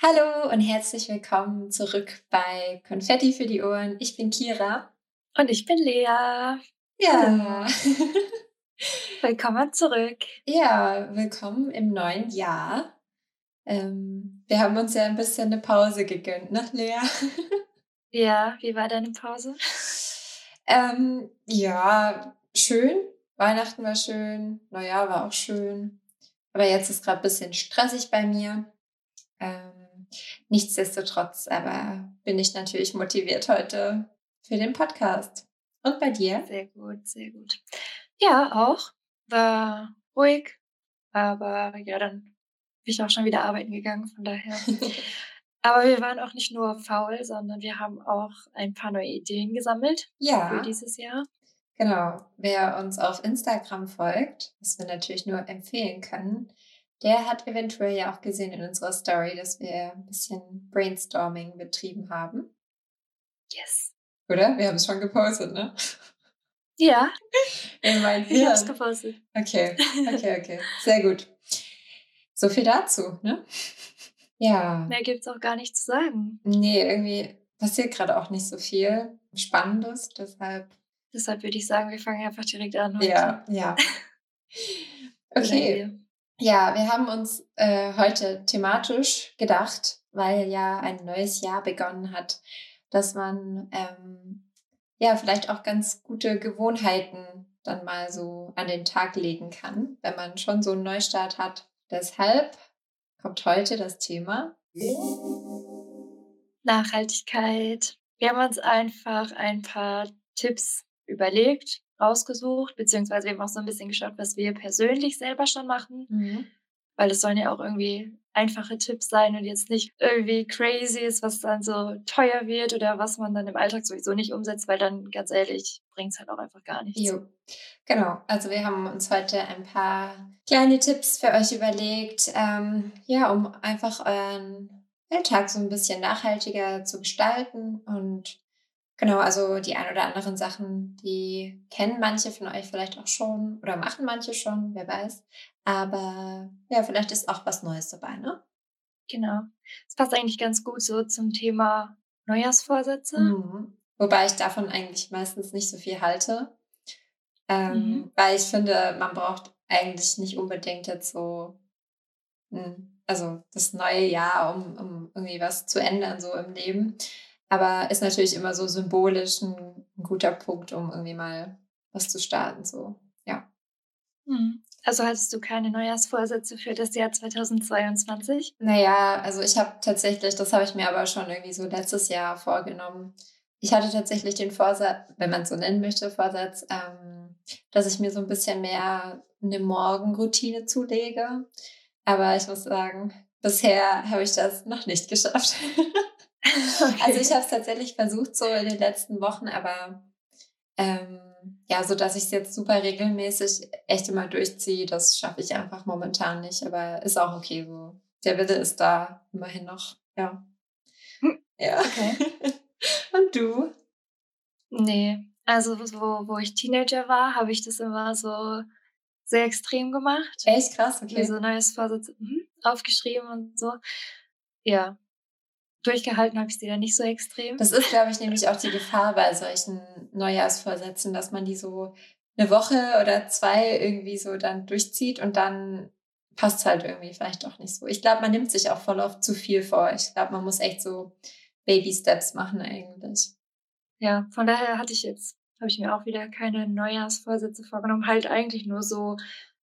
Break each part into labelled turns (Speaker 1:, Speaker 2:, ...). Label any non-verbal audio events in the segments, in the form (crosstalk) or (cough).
Speaker 1: Hallo und herzlich willkommen zurück bei Konfetti für die Ohren. Ich bin Kira.
Speaker 2: Und ich bin Lea.
Speaker 1: Ja. (laughs)
Speaker 2: willkommen zurück.
Speaker 1: Ja, willkommen im neuen Jahr. Ähm, wir haben uns ja ein bisschen eine Pause gegönnt, ne, Lea? (laughs)
Speaker 2: ja, wie war deine Pause?
Speaker 1: Ähm, ja, schön. Weihnachten war schön, Neujahr war auch schön. Aber jetzt ist gerade ein bisschen stressig bei mir. Ähm, nichtsdestotrotz, aber bin ich natürlich motiviert heute für den Podcast. Und bei dir?
Speaker 2: Sehr gut, sehr gut. Ja, auch. War ruhig, aber ja, dann bin ich auch schon wieder arbeiten gegangen, von daher. (laughs) aber wir waren auch nicht nur faul, sondern wir haben auch ein paar neue Ideen gesammelt
Speaker 1: ja.
Speaker 2: für dieses Jahr.
Speaker 1: Genau. Wer uns auf Instagram folgt, was wir natürlich nur empfehlen können, der hat eventuell ja auch gesehen in unserer Story, dass wir ein bisschen Brainstorming betrieben haben.
Speaker 2: Yes.
Speaker 1: Oder? Wir haben es schon gepostet, ne?
Speaker 2: Ja. (laughs)
Speaker 1: In mein
Speaker 2: Ich habe es gepostet.
Speaker 1: Okay, okay, okay. (laughs) Sehr gut. So viel dazu, ne? Ja.
Speaker 2: Mehr gibt es auch gar nicht zu sagen.
Speaker 1: Nee, irgendwie passiert gerade auch nicht so viel Spannendes, deshalb.
Speaker 2: Deshalb würde ich sagen, wir fangen einfach direkt an heute.
Speaker 1: Ja, ja. (laughs) Okay. Ja, wir haben uns äh, heute thematisch gedacht, weil ja ein neues Jahr begonnen hat, dass man ähm, ja vielleicht auch ganz gute Gewohnheiten dann mal so an den Tag legen kann, wenn man schon so einen Neustart hat. Deshalb kommt heute das Thema
Speaker 2: Nachhaltigkeit. Wir haben uns einfach ein paar Tipps überlegt, rausgesucht, beziehungsweise wir haben auch so ein bisschen geschaut, was wir persönlich selber schon machen.
Speaker 1: Mhm.
Speaker 2: Weil es sollen ja auch irgendwie einfache Tipps sein und jetzt nicht irgendwie crazy ist, was dann so teuer wird oder was man dann im Alltag sowieso nicht umsetzt, weil dann ganz ehrlich bringt es halt auch einfach gar nichts.
Speaker 1: Jo. Genau, also wir haben uns heute ein paar kleine Tipps für euch überlegt, ähm, ja, um einfach euren Alltag so ein bisschen nachhaltiger zu gestalten und Genau, also die ein oder anderen Sachen, die kennen manche von euch vielleicht auch schon oder machen manche schon, wer weiß. Aber ja, vielleicht ist auch was Neues dabei, ne?
Speaker 2: Genau. Es passt eigentlich ganz gut so zum Thema Neujahrsvorsätze.
Speaker 1: Mhm. Wobei ich davon eigentlich meistens nicht so viel halte. Ähm,
Speaker 2: Mhm.
Speaker 1: Weil ich finde, man braucht eigentlich nicht unbedingt jetzt so, hm, also das neue Jahr, um, um irgendwie was zu ändern, so im Leben. Aber ist natürlich immer so symbolisch ein, ein guter Punkt, um irgendwie mal was zu starten. So, ja.
Speaker 2: Mhm. Also hattest du keine Neujahrsvorsätze für das Jahr 2022?
Speaker 1: Naja, also ich habe tatsächlich, das habe ich mir aber schon irgendwie so letztes Jahr vorgenommen. Ich hatte tatsächlich den Vorsatz, wenn man es so nennen möchte, Vorsatz, ähm, dass ich mir so ein bisschen mehr eine Morgenroutine zulege. Aber ich muss sagen, bisher habe ich das noch nicht (laughs) geschafft. (laughs)
Speaker 2: Okay.
Speaker 1: Also ich habe es tatsächlich versucht so in den letzten Wochen, aber ähm, ja, so dass ich es jetzt super regelmäßig echt immer durchziehe, das schaffe ich einfach momentan nicht. Aber ist auch okay so. Der Wille ist da immerhin noch. Ja.
Speaker 2: Hm.
Speaker 1: Ja.
Speaker 2: Okay. (laughs)
Speaker 1: Und du?
Speaker 2: Nee, also wo, wo ich Teenager war, habe ich das immer so sehr extrem gemacht.
Speaker 1: Echt krass,
Speaker 2: Mir
Speaker 1: okay.
Speaker 2: so neues Vorsatz mhm, aufgeschrieben und so. Ja, durchgehalten habe ich sie dann nicht so extrem.
Speaker 1: Das ist, glaube ich, nämlich auch die Gefahr bei solchen Neujahrsvorsätzen, dass man die so eine Woche oder zwei irgendwie so dann durchzieht und dann passt es halt irgendwie vielleicht auch nicht so. Ich glaube, man nimmt sich auch voll oft zu viel vor. Ich glaube, man muss echt so Baby Steps machen eigentlich.
Speaker 2: Ja, von daher hatte ich jetzt, habe ich mir auch wieder keine Neujahrsvorsätze vorgenommen. Halt eigentlich nur so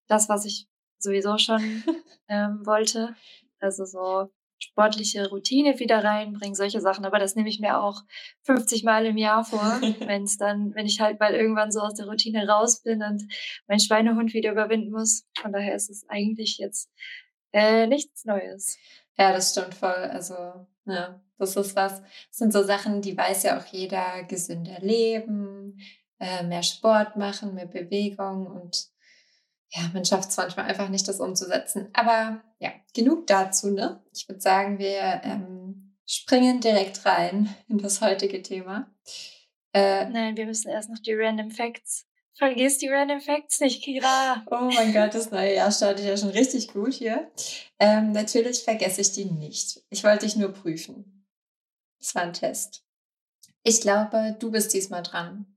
Speaker 2: das, was ich sowieso schon (laughs) ähm, wollte. Also so sportliche Routine wieder reinbringen, solche Sachen. Aber das nehme ich mir auch 50 Mal im Jahr vor, (laughs) wenn es dann, wenn ich halt mal irgendwann so aus der Routine raus bin und mein Schweinehund wieder überwinden muss. Von daher ist es eigentlich jetzt äh, nichts Neues.
Speaker 1: Ja, das stimmt voll. Also, ja, das ist was. Das sind so Sachen, die weiß ja auch jeder. Gesünder leben, äh, mehr Sport machen, mehr Bewegung und ja, man schafft es manchmal einfach nicht, das umzusetzen. Aber ja, genug dazu, ne? Ich würde sagen, wir ähm, springen direkt rein (laughs) in das heutige Thema. Äh,
Speaker 2: Nein, wir müssen erst noch die Random Facts Vergiss die Random Facts nicht, Kira.
Speaker 1: Oh mein Gott, das neue Jahr startet ja schon richtig gut hier. Ähm, natürlich vergesse ich die nicht. Ich wollte dich nur prüfen. Das war ein Test. Ich glaube, du bist diesmal dran.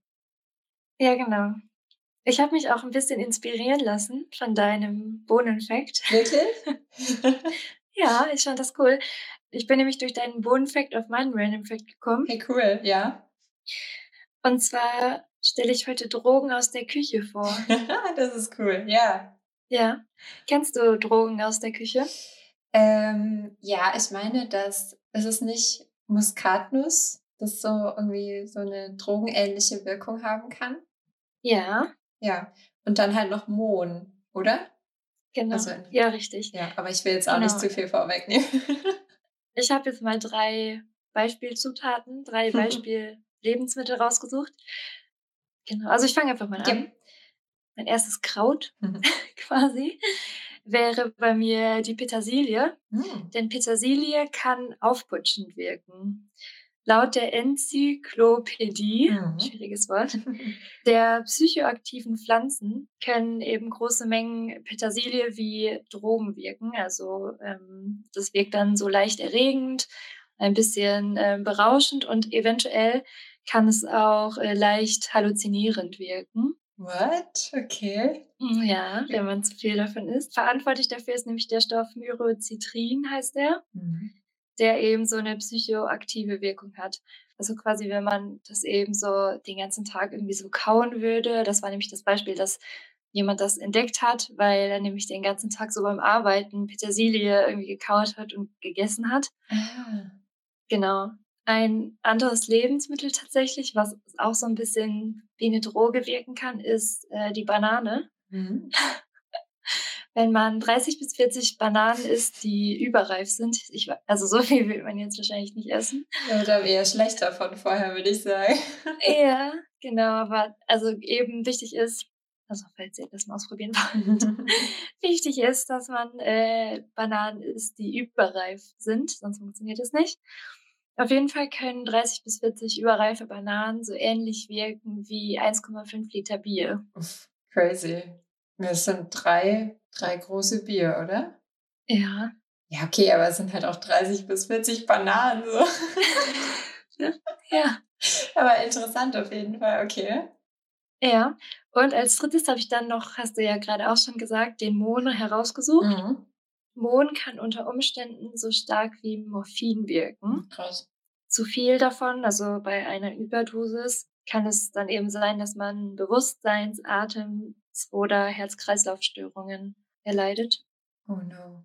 Speaker 2: Ja, genau. Ich habe mich auch ein bisschen inspirieren lassen von deinem Bohnenfakt.
Speaker 1: Wirklich? (laughs)
Speaker 2: ja, ich fand das cool. Ich bin nämlich durch deinen Bohnenfakt auf meinen Random Fact gekommen.
Speaker 1: Hey, cool, ja.
Speaker 2: Und zwar stelle ich heute Drogen aus der Küche vor. (laughs)
Speaker 1: das ist cool, ja.
Speaker 2: Ja. Kennst du Drogen aus der Küche?
Speaker 1: Ähm, ja, ich meine, dass es ist nicht Muskatnuss, das so irgendwie so eine drogenähnliche Wirkung haben kann.
Speaker 2: Ja.
Speaker 1: Ja. Und dann halt noch Mohn, oder?
Speaker 2: Genau. Also, ja, richtig.
Speaker 1: Ja, aber ich will jetzt auch genau. nicht zu viel vorwegnehmen. (laughs)
Speaker 2: ich habe jetzt mal drei Beispielzutaten, drei (laughs) Beispiel-Lebensmittel rausgesucht. Genau, also ich fange einfach mal an. Ja. Mein erstes Kraut (laughs) mhm. quasi wäre bei mir die Petersilie, mhm. denn Petersilie kann aufputschend wirken. Laut der Enzyklopädie, mhm. schwieriges Wort, (laughs) der psychoaktiven Pflanzen können eben große Mengen Petersilie wie Drogen wirken. Also ähm, das wirkt dann so leicht erregend, ein bisschen äh, berauschend und eventuell kann es auch äh, leicht halluzinierend wirken.
Speaker 1: What? Okay.
Speaker 2: Hm, ja, wenn man zu viel davon isst. Verantwortlich dafür ist nämlich der Stoff Myrocitrin, heißt der, mhm. Der eben so eine psychoaktive Wirkung hat. Also quasi, wenn man das eben so den ganzen Tag irgendwie so kauen würde. Das war nämlich das Beispiel, dass jemand das entdeckt hat, weil er nämlich den ganzen Tag so beim Arbeiten Petersilie irgendwie gekaut hat und gegessen hat. Ah. Genau ein anderes Lebensmittel tatsächlich, was auch so ein bisschen wie eine Droge wirken kann, ist äh, die Banane. Mhm. (laughs) Wenn man 30 bis 40 Bananen isst, die überreif sind, ich, also so viel will man jetzt wahrscheinlich nicht essen.
Speaker 1: Ja, oder eher schlechter von vorher, würde ich sagen. (laughs)
Speaker 2: ja, genau, aber also eben wichtig ist, also falls ihr das mal ausprobieren wollt, (laughs) wichtig ist, dass man äh, Bananen isst, die überreif sind, sonst funktioniert es nicht. Auf jeden Fall können 30 bis 40 überreife Bananen so ähnlich wirken wie 1,5 Liter Bier.
Speaker 1: Crazy. Das sind drei, drei große Bier, oder?
Speaker 2: Ja.
Speaker 1: Ja, okay, aber es sind halt auch 30 bis 40 Bananen. So. (laughs)
Speaker 2: ja.
Speaker 1: Aber interessant auf jeden Fall, okay.
Speaker 2: Ja, und als drittes habe ich dann noch, hast du ja gerade auch schon gesagt, den Mono herausgesucht. Mhm. Mohn kann unter Umständen so stark wie Morphin wirken.
Speaker 1: Krass.
Speaker 2: Zu viel davon, also bei einer Überdosis, kann es dann eben sein, dass man Bewusstseins-, Atems- oder Herz-Kreislauf-Störungen erleidet.
Speaker 1: Oh no.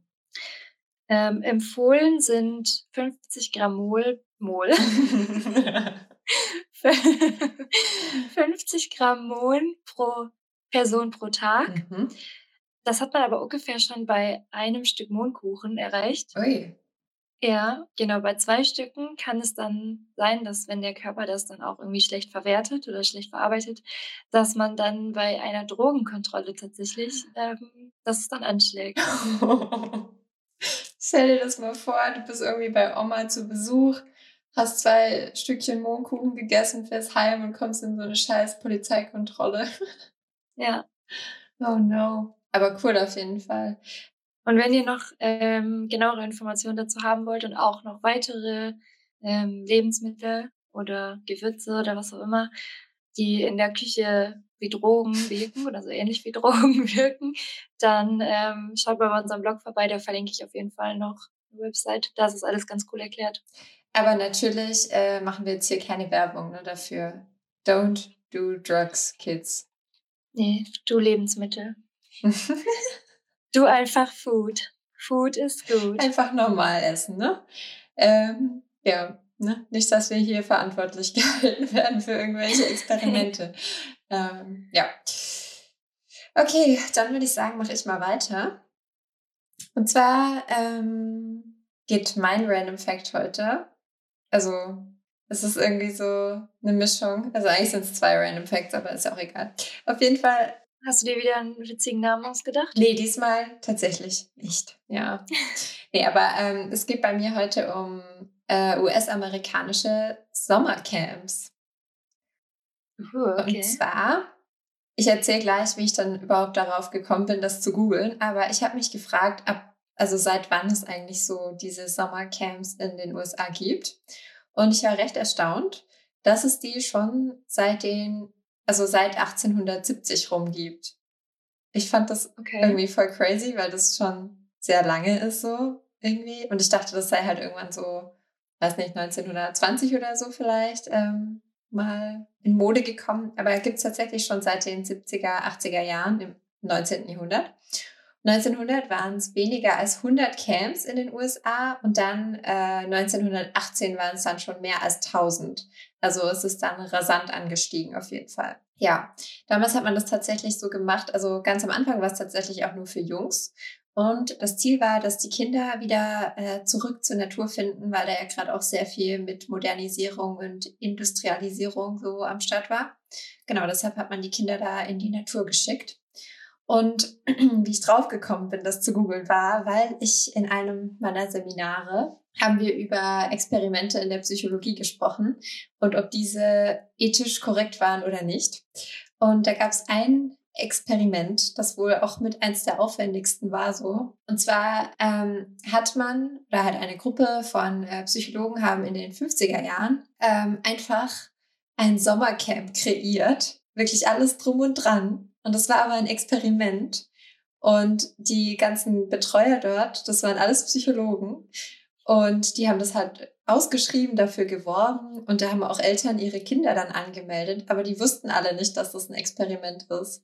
Speaker 2: Ähm, empfohlen sind 50 Gramm Mol, Mol (laughs) (laughs) 50 Gramm Mohn pro Person pro Tag. Mhm. Das hat man aber ungefähr schon bei einem Stück Mohnkuchen erreicht.
Speaker 1: Ui.
Speaker 2: Ja, genau. Bei zwei Stücken kann es dann sein, dass wenn der Körper das dann auch irgendwie schlecht verwertet oder schlecht verarbeitet, dass man dann bei einer Drogenkontrolle tatsächlich, ähm, dass es dann anschlägt. (laughs)
Speaker 1: Stell dir das mal vor, du bist irgendwie bei Oma zu Besuch, hast zwei Stückchen Mohnkuchen gegessen, fährst heim und kommst in so eine scheiß Polizeikontrolle.
Speaker 2: Ja. (laughs)
Speaker 1: Oh no. Aber cool auf jeden Fall.
Speaker 2: Und wenn ihr noch ähm, genauere Informationen dazu haben wollt und auch noch weitere ähm, Lebensmittel oder Gewürze oder was auch immer, die in der Küche wie Drogen wirken oder so ähnlich wie (laughs) Drogen wirken, dann ähm, schaut mal bei unserem Blog vorbei, da verlinke ich auf jeden Fall noch eine Website. Da ist es alles ganz cool erklärt.
Speaker 1: Aber natürlich äh, machen wir jetzt hier keine Werbung ne, dafür. Don't do drugs, kids.
Speaker 2: Nee, du Lebensmittel. (laughs) du einfach Food. Food ist gut.
Speaker 1: Einfach normal essen, ne? Ähm, ja, ne? Nicht, dass wir hier verantwortlich (laughs) gehalten werden für irgendwelche Experimente. (laughs) ähm, ja. Okay, dann würde ich sagen, mache ich mal weiter. Und zwar ähm, geht mein Random Fact heute. Also, es ist irgendwie so eine Mischung. Also, eigentlich sind es zwei Random Facts, aber ist ja auch egal. Auf jeden Fall
Speaker 2: Hast du dir wieder einen witzigen Namen ausgedacht?
Speaker 1: Nee, diesmal tatsächlich nicht. Ja. (laughs) nee, aber ähm, es geht bei mir heute um äh, US-amerikanische Sommercamps.
Speaker 2: Uh, okay.
Speaker 1: Und zwar ich erzähle gleich, wie ich dann überhaupt darauf gekommen bin, das zu googeln. Aber ich habe mich gefragt, ab, also seit wann es eigentlich so diese Sommercamps in den USA gibt. Und ich war recht erstaunt, dass es die schon seit den, also seit 1870 rum gibt. Ich fand das okay. irgendwie voll crazy, weil das schon sehr lange ist so irgendwie. Und ich dachte, das sei halt irgendwann so, weiß nicht, 1920 oder so vielleicht ähm, mal in Mode gekommen. Aber gibt es tatsächlich schon seit den 70er, 80er Jahren im 19. Jahrhundert. 1900 waren es weniger als 100 Camps in den USA und dann äh, 1918 waren es dann schon mehr als 1000. Also es ist dann rasant angestiegen auf jeden Fall. Ja, damals hat man das tatsächlich so gemacht. Also ganz am Anfang war es tatsächlich auch nur für Jungs. Und das Ziel war, dass die Kinder wieder äh, zurück zur Natur finden, weil da ja gerade auch sehr viel mit Modernisierung und Industrialisierung so am Start war. Genau, deshalb hat man die Kinder da in die Natur geschickt. Und (clears throat) wie ich draufgekommen bin, das zu googeln, war, weil ich in einem meiner Seminare haben wir über Experimente in der Psychologie gesprochen und ob diese ethisch korrekt waren oder nicht. Und da gab es ein Experiment, das wohl auch mit eins der aufwendigsten war so. Und zwar ähm, hat man, oder hat eine Gruppe von äh, Psychologen haben in den 50er Jahren ähm, einfach ein Sommercamp kreiert. Wirklich alles drum und dran und das war aber ein Experiment. Und die ganzen Betreuer dort, das waren alles Psychologen. Und die haben das halt ausgeschrieben, dafür geworben. Und da haben auch Eltern ihre Kinder dann angemeldet. Aber die wussten alle nicht, dass das ein Experiment ist.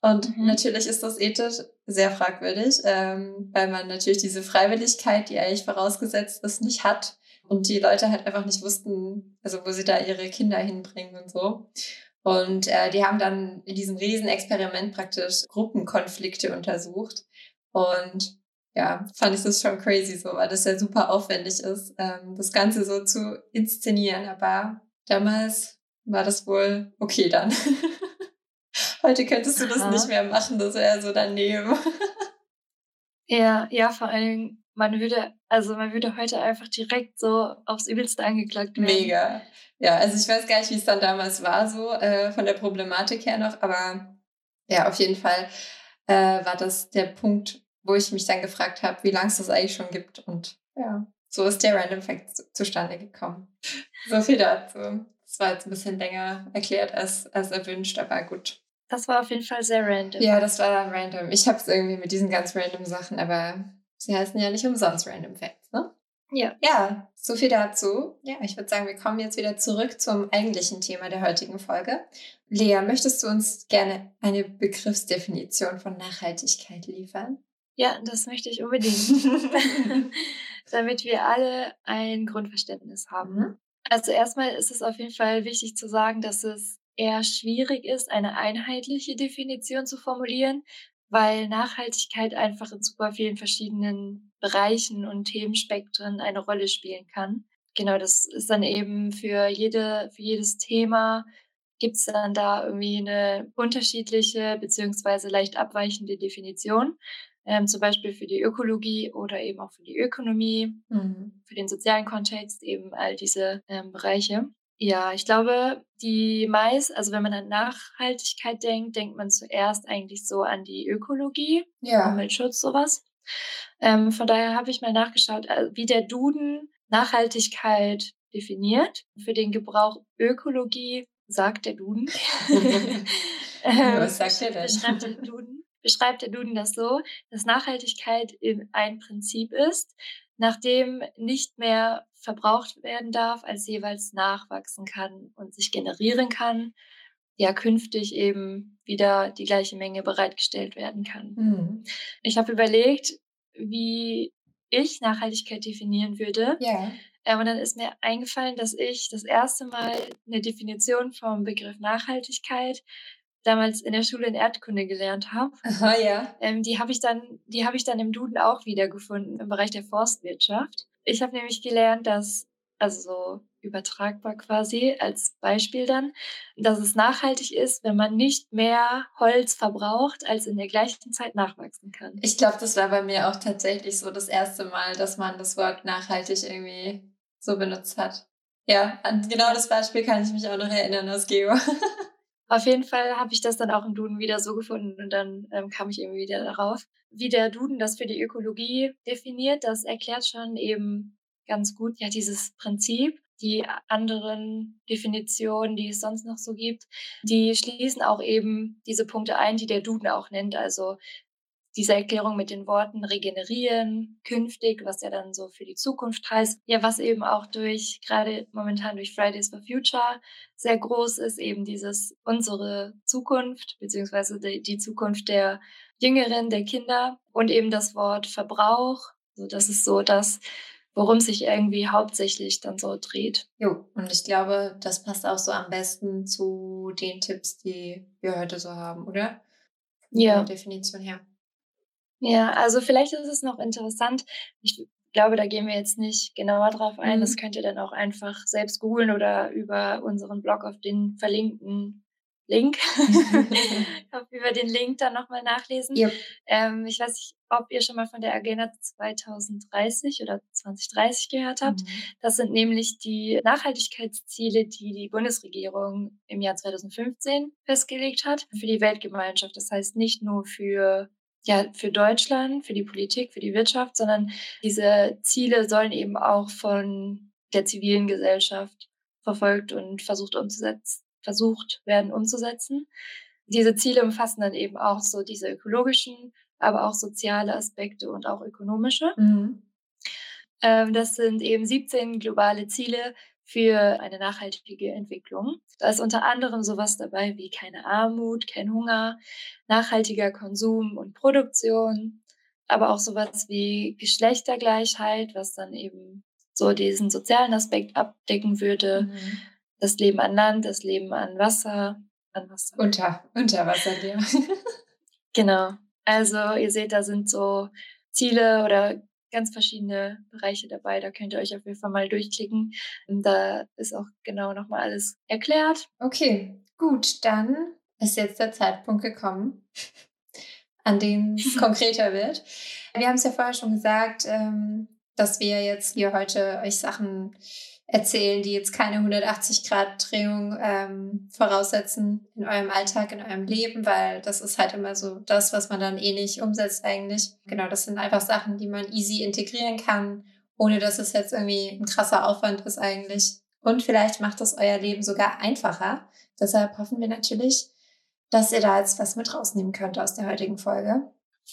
Speaker 1: Und mhm. natürlich ist das ethisch sehr fragwürdig, ähm, weil man natürlich diese Freiwilligkeit, die eigentlich vorausgesetzt ist, nicht hat. Und die Leute halt einfach nicht wussten, also wo sie da ihre Kinder hinbringen und so. Und äh, die haben dann in diesem Riesenexperiment praktisch Gruppenkonflikte untersucht. Und ja, fand ich das schon crazy so, weil das ja super aufwendig ist, ähm, das Ganze so zu inszenieren. Aber damals war das wohl okay dann. (laughs) Heute könntest du das Aha. nicht mehr machen, das wäre so daneben.
Speaker 2: ja, ja, vor allem, man würde, also man würde heute einfach direkt so aufs Übelste angeklagt
Speaker 1: werden. Mega. Ja, also ich weiß gar nicht, wie es dann damals war, so äh, von der Problematik her noch, aber ja, auf jeden Fall äh, war das der Punkt, wo ich mich dann gefragt habe, wie lange es das eigentlich schon gibt. Und ja, so ist der Random Fact zustande gekommen. (laughs) So viel dazu. Das war jetzt ein bisschen länger erklärt als, als erwünscht, aber gut.
Speaker 2: Das war auf jeden Fall sehr random.
Speaker 1: Ja, das war random. Ich habe es irgendwie mit diesen ganz random Sachen, aber sie heißen ja nicht umsonst Random Facts, ne?
Speaker 2: Ja.
Speaker 1: Ja, so viel dazu. Ja, ich würde sagen, wir kommen jetzt wieder zurück zum eigentlichen Thema der heutigen Folge. Lea, möchtest du uns gerne eine Begriffsdefinition von Nachhaltigkeit liefern?
Speaker 2: Ja, das möchte ich unbedingt. (laughs) (laughs) Damit wir alle ein Grundverständnis haben. Mhm. Also erstmal ist es auf jeden Fall wichtig zu sagen, dass es eher schwierig ist, eine einheitliche Definition zu formulieren, weil Nachhaltigkeit einfach in super vielen verschiedenen Bereichen und Themenspektren eine Rolle spielen kann. Genau, das ist dann eben für jede, für jedes Thema gibt es dann da irgendwie eine unterschiedliche beziehungsweise leicht abweichende Definition. Ähm, zum Beispiel für die Ökologie oder eben auch für die Ökonomie, mhm. für den sozialen Kontext, eben all diese ähm, Bereiche. Ja, ich glaube, die meist, also wenn man an Nachhaltigkeit denkt, denkt man zuerst eigentlich so an die Ökologie, ja. Umweltschutz, sowas. Ähm, von daher habe ich mal nachgeschaut, äh, wie der Duden Nachhaltigkeit definiert. Für den Gebrauch Ökologie sagt der Duden. (laughs)
Speaker 1: Was (laughs) sagt er denn?
Speaker 2: Beschreibt der (laughs) Duden, beschreibt der Duden das so, dass Nachhaltigkeit ein Prinzip ist, nachdem nicht mehr verbraucht werden darf, als jeweils nachwachsen kann und sich generieren kann, ja künftig eben wieder die gleiche Menge bereitgestellt werden kann. Mhm. Ich habe überlegt, wie ich Nachhaltigkeit definieren würde.
Speaker 1: Ja.
Speaker 2: Ähm, und dann ist mir eingefallen, dass ich das erste Mal eine Definition vom Begriff Nachhaltigkeit damals in der Schule in Erdkunde gelernt habe.
Speaker 1: Aha, ja.
Speaker 2: Ähm, die habe ich dann, die habe ich dann im Duden auch wiedergefunden im Bereich der Forstwirtschaft. Ich habe nämlich gelernt, dass also so übertragbar quasi als Beispiel dann, dass es nachhaltig ist, wenn man nicht mehr Holz verbraucht, als in der gleichen Zeit nachwachsen kann.
Speaker 1: Ich glaube, das war bei mir auch tatsächlich so das erste Mal, dass man das Wort nachhaltig irgendwie so benutzt hat. Ja, an genau das Beispiel kann ich mich auch noch erinnern aus Geo. (laughs)
Speaker 2: Auf jeden Fall habe ich das dann auch im Duden wieder so gefunden und dann ähm, kam ich irgendwie wieder darauf. Wie der Duden das für die Ökologie definiert, das erklärt schon eben ganz gut ja dieses Prinzip. Die anderen Definitionen, die es sonst noch so gibt, die schließen auch eben diese Punkte ein, die der Duden auch nennt. Also diese Erklärung mit den Worten regenerieren, künftig, was ja dann so für die Zukunft heißt. Ja, was eben auch durch, gerade momentan durch Fridays for Future sehr groß ist, eben dieses unsere Zukunft, beziehungsweise die, die Zukunft der Jüngeren, der Kinder und eben das Wort Verbrauch. So, das ist so das, worum sich irgendwie hauptsächlich dann so dreht.
Speaker 1: Jo, und ich glaube, das passt auch so am besten zu den Tipps, die wir heute so haben, oder?
Speaker 2: Ja.
Speaker 1: Von Definition her.
Speaker 2: Ja, also vielleicht ist es noch interessant. Ich glaube, da gehen wir jetzt nicht genauer drauf ein. Mhm. Das könnt ihr dann auch einfach selbst googeln oder über unseren Blog auf den verlinkten Link, (laughs) über den Link dann nochmal nachlesen. Yep. Ähm, ich weiß nicht, ob ihr schon mal von der Agenda 2030 oder 2030 gehört habt. Mhm. Das sind nämlich die Nachhaltigkeitsziele, die die Bundesregierung im Jahr 2015 festgelegt hat für die Weltgemeinschaft. Das heißt nicht nur für ja, für Deutschland, für die Politik, für die Wirtschaft, sondern diese Ziele sollen eben auch von der zivilen Gesellschaft verfolgt und versucht umzusetzen, versucht werden umzusetzen. Diese Ziele umfassen dann eben auch so diese ökologischen, aber auch soziale Aspekte und auch ökonomische. Mhm. Ähm, das sind eben 17 globale Ziele, für eine nachhaltige Entwicklung. Da ist unter anderem sowas dabei wie keine Armut, kein Hunger, nachhaltiger Konsum und Produktion, aber auch sowas wie Geschlechtergleichheit, was dann eben so diesen sozialen Aspekt abdecken würde. Mhm. Das Leben an Land, das Leben an Wasser, an Wasser.
Speaker 1: Unter, unter Wasser, ja. (laughs)
Speaker 2: genau. Also ihr seht, da sind so Ziele oder ganz verschiedene Bereiche dabei. Da könnt ihr euch auf jeden Fall mal durchklicken. Da ist auch genau nochmal alles erklärt.
Speaker 1: Okay, gut, dann ist jetzt der Zeitpunkt gekommen, (laughs) an dem es (laughs) konkreter wird. Wir haben es ja vorher schon gesagt, ähm, dass wir jetzt hier heute euch Sachen erzählen, die jetzt keine 180-Grad-Drehung ähm, voraussetzen in eurem Alltag, in eurem Leben, weil das ist halt immer so das, was man dann eh nicht umsetzt eigentlich. Genau, das sind einfach Sachen, die man easy integrieren kann, ohne dass es jetzt irgendwie ein krasser Aufwand ist eigentlich. Und vielleicht macht das euer Leben sogar einfacher. Deshalb hoffen wir natürlich, dass ihr da jetzt was mit rausnehmen könnt aus der heutigen Folge.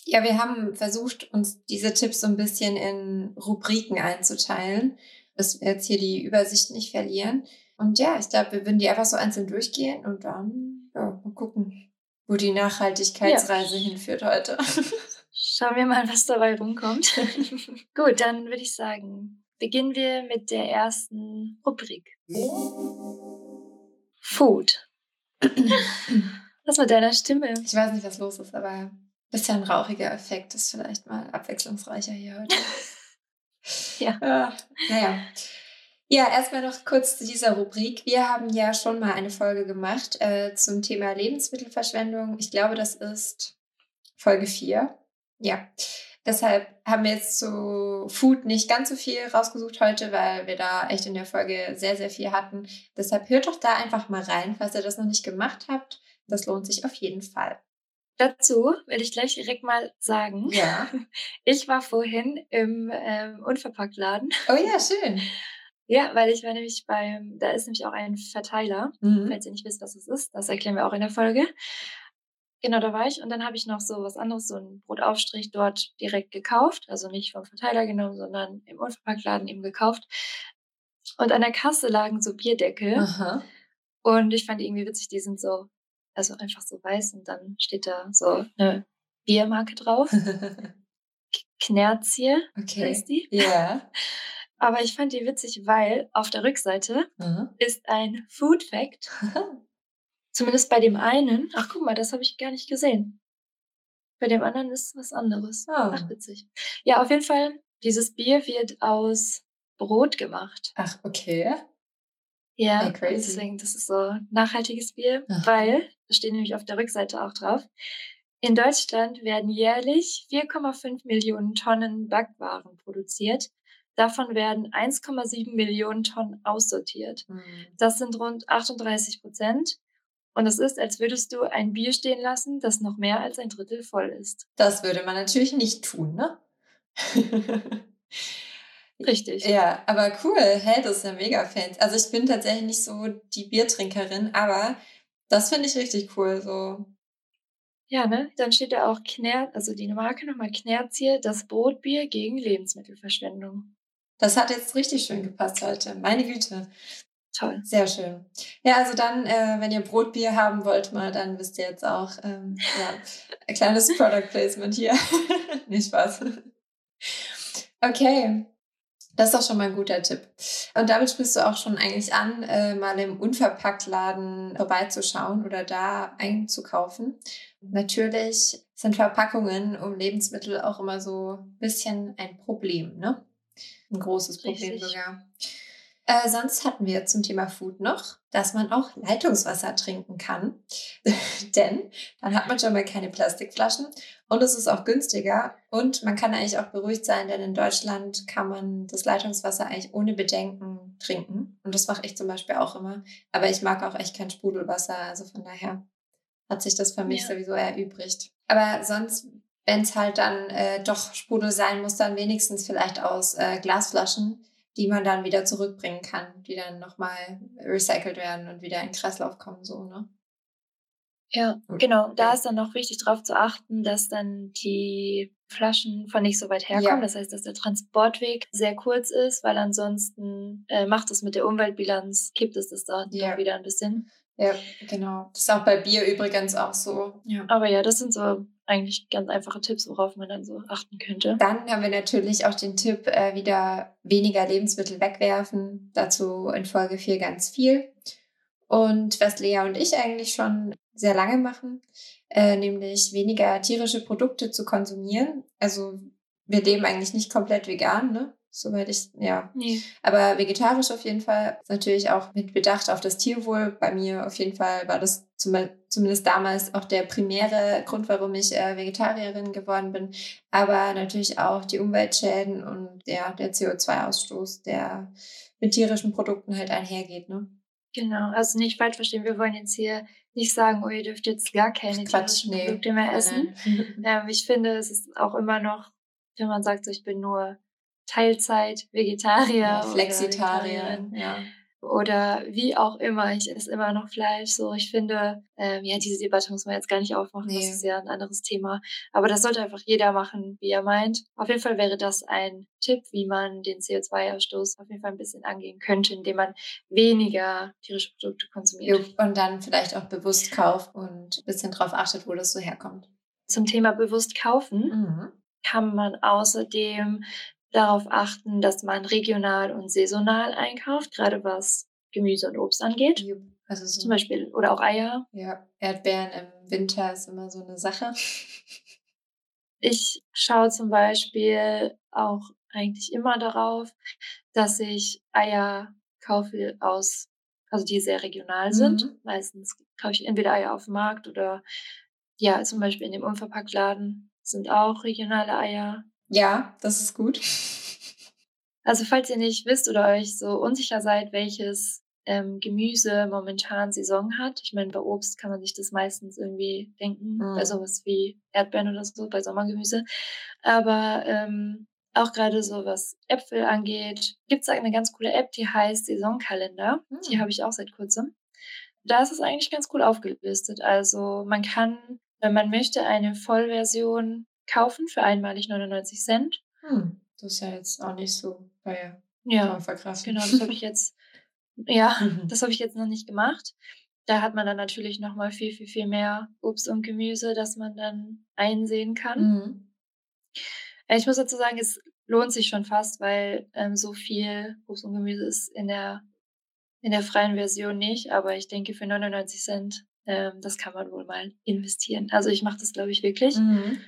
Speaker 1: Ja, wir haben versucht, uns diese Tipps so ein bisschen in Rubriken einzuteilen dass wir jetzt hier die Übersicht nicht verlieren. Und ja, ich glaube, wir würden die einfach so einzeln durchgehen und dann ja, mal gucken, wo die Nachhaltigkeitsreise ja. hinführt heute. (laughs)
Speaker 2: Schauen wir mal, was dabei rumkommt. (laughs) Gut, dann würde ich sagen, beginnen wir mit der ersten Rubrik. Food. was mit deiner Stimme?
Speaker 1: Ich weiß nicht, was los ist, aber ein bisschen rauchiger Effekt ist vielleicht mal abwechslungsreicher hier heute. (laughs) Ja. Äh, naja. Ja, erstmal noch kurz zu dieser Rubrik. Wir haben ja schon mal eine Folge gemacht äh, zum Thema Lebensmittelverschwendung. Ich glaube, das ist Folge 4. Ja. Deshalb haben wir jetzt zu Food nicht ganz so viel rausgesucht heute, weil wir da echt in der Folge sehr, sehr viel hatten. Deshalb hört doch da einfach mal rein, falls ihr das noch nicht gemacht habt. Das lohnt sich auf jeden Fall.
Speaker 2: Dazu will ich gleich direkt mal sagen. Ja. (laughs) Ich war vorhin im ähm, Unverpacktladen.
Speaker 1: Oh ja, schön. (laughs)
Speaker 2: Ja, weil ich war nämlich beim, da ist nämlich auch ein Verteiler, mhm. falls ihr nicht wisst, was es ist. Das erklären wir auch in der Folge. Genau, da war ich und dann habe ich noch so was anderes, so ein Brotaufstrich dort direkt gekauft. Also nicht vom Verteiler genommen, sondern im Unverpacktladen eben gekauft. Und an der Kasse lagen so Bierdeckel. Aha. Und ich fand die irgendwie witzig, die sind so also einfach so weiß und dann steht da so eine Biermarke drauf. (laughs) Knerzie okay. heißt die. Ja. (laughs) Aber ich fand die witzig, weil auf der Rückseite mhm. ist ein Food Fact. (laughs) Zumindest bei dem einen. Ach, guck mal, das habe ich gar nicht gesehen. Bei dem anderen ist was anderes. Oh. Ach, witzig. Ja, auf jeden Fall, dieses Bier wird aus Brot gemacht.
Speaker 1: Ach, okay.
Speaker 2: Ja, hey, deswegen, das ist so nachhaltiges Bier, Ach. weil, das steht nämlich auf der Rückseite auch drauf, in Deutschland werden jährlich 4,5 Millionen Tonnen Backwaren produziert. Davon werden 1,7 Millionen Tonnen aussortiert. Mhm. Das sind rund 38 Prozent. Und es ist, als würdest du ein Bier stehen lassen, das noch mehr als ein Drittel voll ist.
Speaker 1: Das würde man natürlich nicht tun, ne? (laughs)
Speaker 2: Richtig.
Speaker 1: Ja, aber cool. Hey, das ist ja mega Fans. Also ich bin tatsächlich nicht so die Biertrinkerin, aber das finde ich richtig cool. So.
Speaker 2: Ja, ne? Dann steht da auch Kner, also die Marke nochmal Knerzier, das Brotbier gegen Lebensmittelverschwendung.
Speaker 1: Das hat jetzt richtig schön gepasst heute. Meine Güte.
Speaker 2: Toll.
Speaker 1: Sehr schön. Ja, also dann, äh, wenn ihr Brotbier haben wollt, mal, dann wisst ihr jetzt auch, ähm, ja, ein kleines Product Placement hier. (laughs) Nicht Spaß. Okay. Das ist doch schon mal ein guter Tipp. Und damit sprichst du auch schon eigentlich an, äh, mal im Unverpacktladen vorbeizuschauen oder da einzukaufen. Natürlich sind Verpackungen um Lebensmittel auch immer so ein bisschen ein Problem, ne? Ein großes Problem Richtig. sogar. Äh, sonst hatten wir zum Thema Food noch, dass man auch Leitungswasser trinken kann. (laughs) Denn dann hat man schon mal keine Plastikflaschen und es ist auch günstiger. Und man kann eigentlich auch beruhigt sein, denn in Deutschland kann man das Leitungswasser eigentlich ohne Bedenken trinken. Und das mache ich zum Beispiel auch immer. Aber ich mag auch echt kein Sprudelwasser. Also von daher hat sich das für mich ja. sowieso erübrigt. Aber sonst, wenn es halt dann äh, doch Sprudel sein muss, dann wenigstens vielleicht aus äh, Glasflaschen die man dann wieder zurückbringen kann, die dann nochmal recycelt werden und wieder in den Kreislauf kommen, so, ne?
Speaker 2: Ja, genau. Da ist dann noch wichtig darauf zu achten, dass dann die Flaschen von nicht so weit herkommen. Ja. Das heißt, dass der Transportweg sehr kurz ist, weil ansonsten äh, macht es mit der Umweltbilanz, kippt es das da ja. wieder ein bisschen.
Speaker 1: Ja, genau. Das ist auch bei Bier übrigens auch so.
Speaker 2: Ja. Aber ja, das sind so eigentlich ganz einfache Tipps, worauf man dann so achten könnte.
Speaker 1: Dann haben wir natürlich auch den Tipp, äh, wieder weniger Lebensmittel wegwerfen. Dazu in Folge 4 ganz viel. Und was Lea und ich eigentlich schon sehr lange machen, äh, nämlich weniger tierische Produkte zu konsumieren. Also wir leben eigentlich nicht komplett vegan, ne? Soweit ich, ja. Nee. Aber vegetarisch auf jeden Fall. Natürlich auch mit Bedacht auf das Tierwohl. Bei mir auf jeden Fall war das zum, zumindest damals auch der primäre Grund, warum ich äh, Vegetarierin geworden bin. Aber natürlich auch die Umweltschäden und ja, der CO2-Ausstoß, der mit tierischen Produkten halt einhergeht, ne?
Speaker 2: Genau, also nicht falsch verstehen. Wir wollen jetzt hier nicht sagen, oh, ihr dürft jetzt gar keine Quatsch, tierischen nee. Produkte mehr essen. (laughs) ähm, ich finde, es ist auch immer noch, wenn man sagt, so, ich bin nur Teilzeit Vegetarier, ja,
Speaker 1: Flexitarier,
Speaker 2: ja. oder wie auch immer. Ich esse immer noch Fleisch. So, ich finde, ähm, ja, diese Debatte muss man jetzt gar nicht aufmachen. Nee. Das ist ja ein anderes Thema. Aber das sollte einfach jeder machen, wie er meint. Auf jeden Fall wäre das ein Tipp, wie man den CO2-Ausstoß auf jeden Fall ein bisschen angehen könnte, indem man weniger tierische Produkte konsumiert.
Speaker 1: Und dann vielleicht auch bewusst kauft und ein bisschen drauf achtet, wo das so herkommt.
Speaker 2: Zum Thema bewusst kaufen. Mhm kann man außerdem darauf achten, dass man regional und saisonal einkauft, gerade was Gemüse und Obst angeht. Also so Zum Beispiel, oder auch Eier.
Speaker 1: Ja, Erdbeeren im Winter ist immer so eine Sache.
Speaker 2: Ich schaue zum Beispiel auch eigentlich immer darauf, dass ich Eier kaufe aus, also die sehr regional sind. Mhm. Meistens kaufe ich entweder Eier auf dem Markt oder ja, zum Beispiel in dem Unverpacktladen sind auch regionale Eier.
Speaker 1: Ja, das ist gut. (laughs)
Speaker 2: Also falls ihr nicht wisst oder euch so unsicher seid, welches ähm, Gemüse momentan Saison hat. Ich meine, bei Obst kann man sich das meistens irgendwie denken, mhm. bei sowas wie Erdbeeren oder so, bei Sommergemüse. Aber ähm, auch gerade so was Äpfel angeht, gibt es eine ganz coole App, die heißt Saisonkalender. Mhm. Die habe ich auch seit kurzem. Da ist es eigentlich ganz cool aufgelistet. Also man kann, wenn man möchte, eine Vollversion kaufen für einmalig 99 Cent.
Speaker 1: Hm, das ist ja jetzt auch nicht so teuer.
Speaker 2: Ja, genau, das habe ich jetzt, (laughs) ja, das habe ich jetzt noch nicht gemacht. Da hat man dann natürlich noch mal viel, viel, viel mehr Obst und Gemüse, das man dann einsehen kann. Mhm. Äh, ich muss dazu sagen, es lohnt sich schon fast, weil ähm, so viel Obst und Gemüse ist in der, in der freien Version nicht. Aber ich denke, für 99 Cent, ähm, das kann man wohl mal investieren. Also ich mache das, glaube ich, wirklich. Mhm.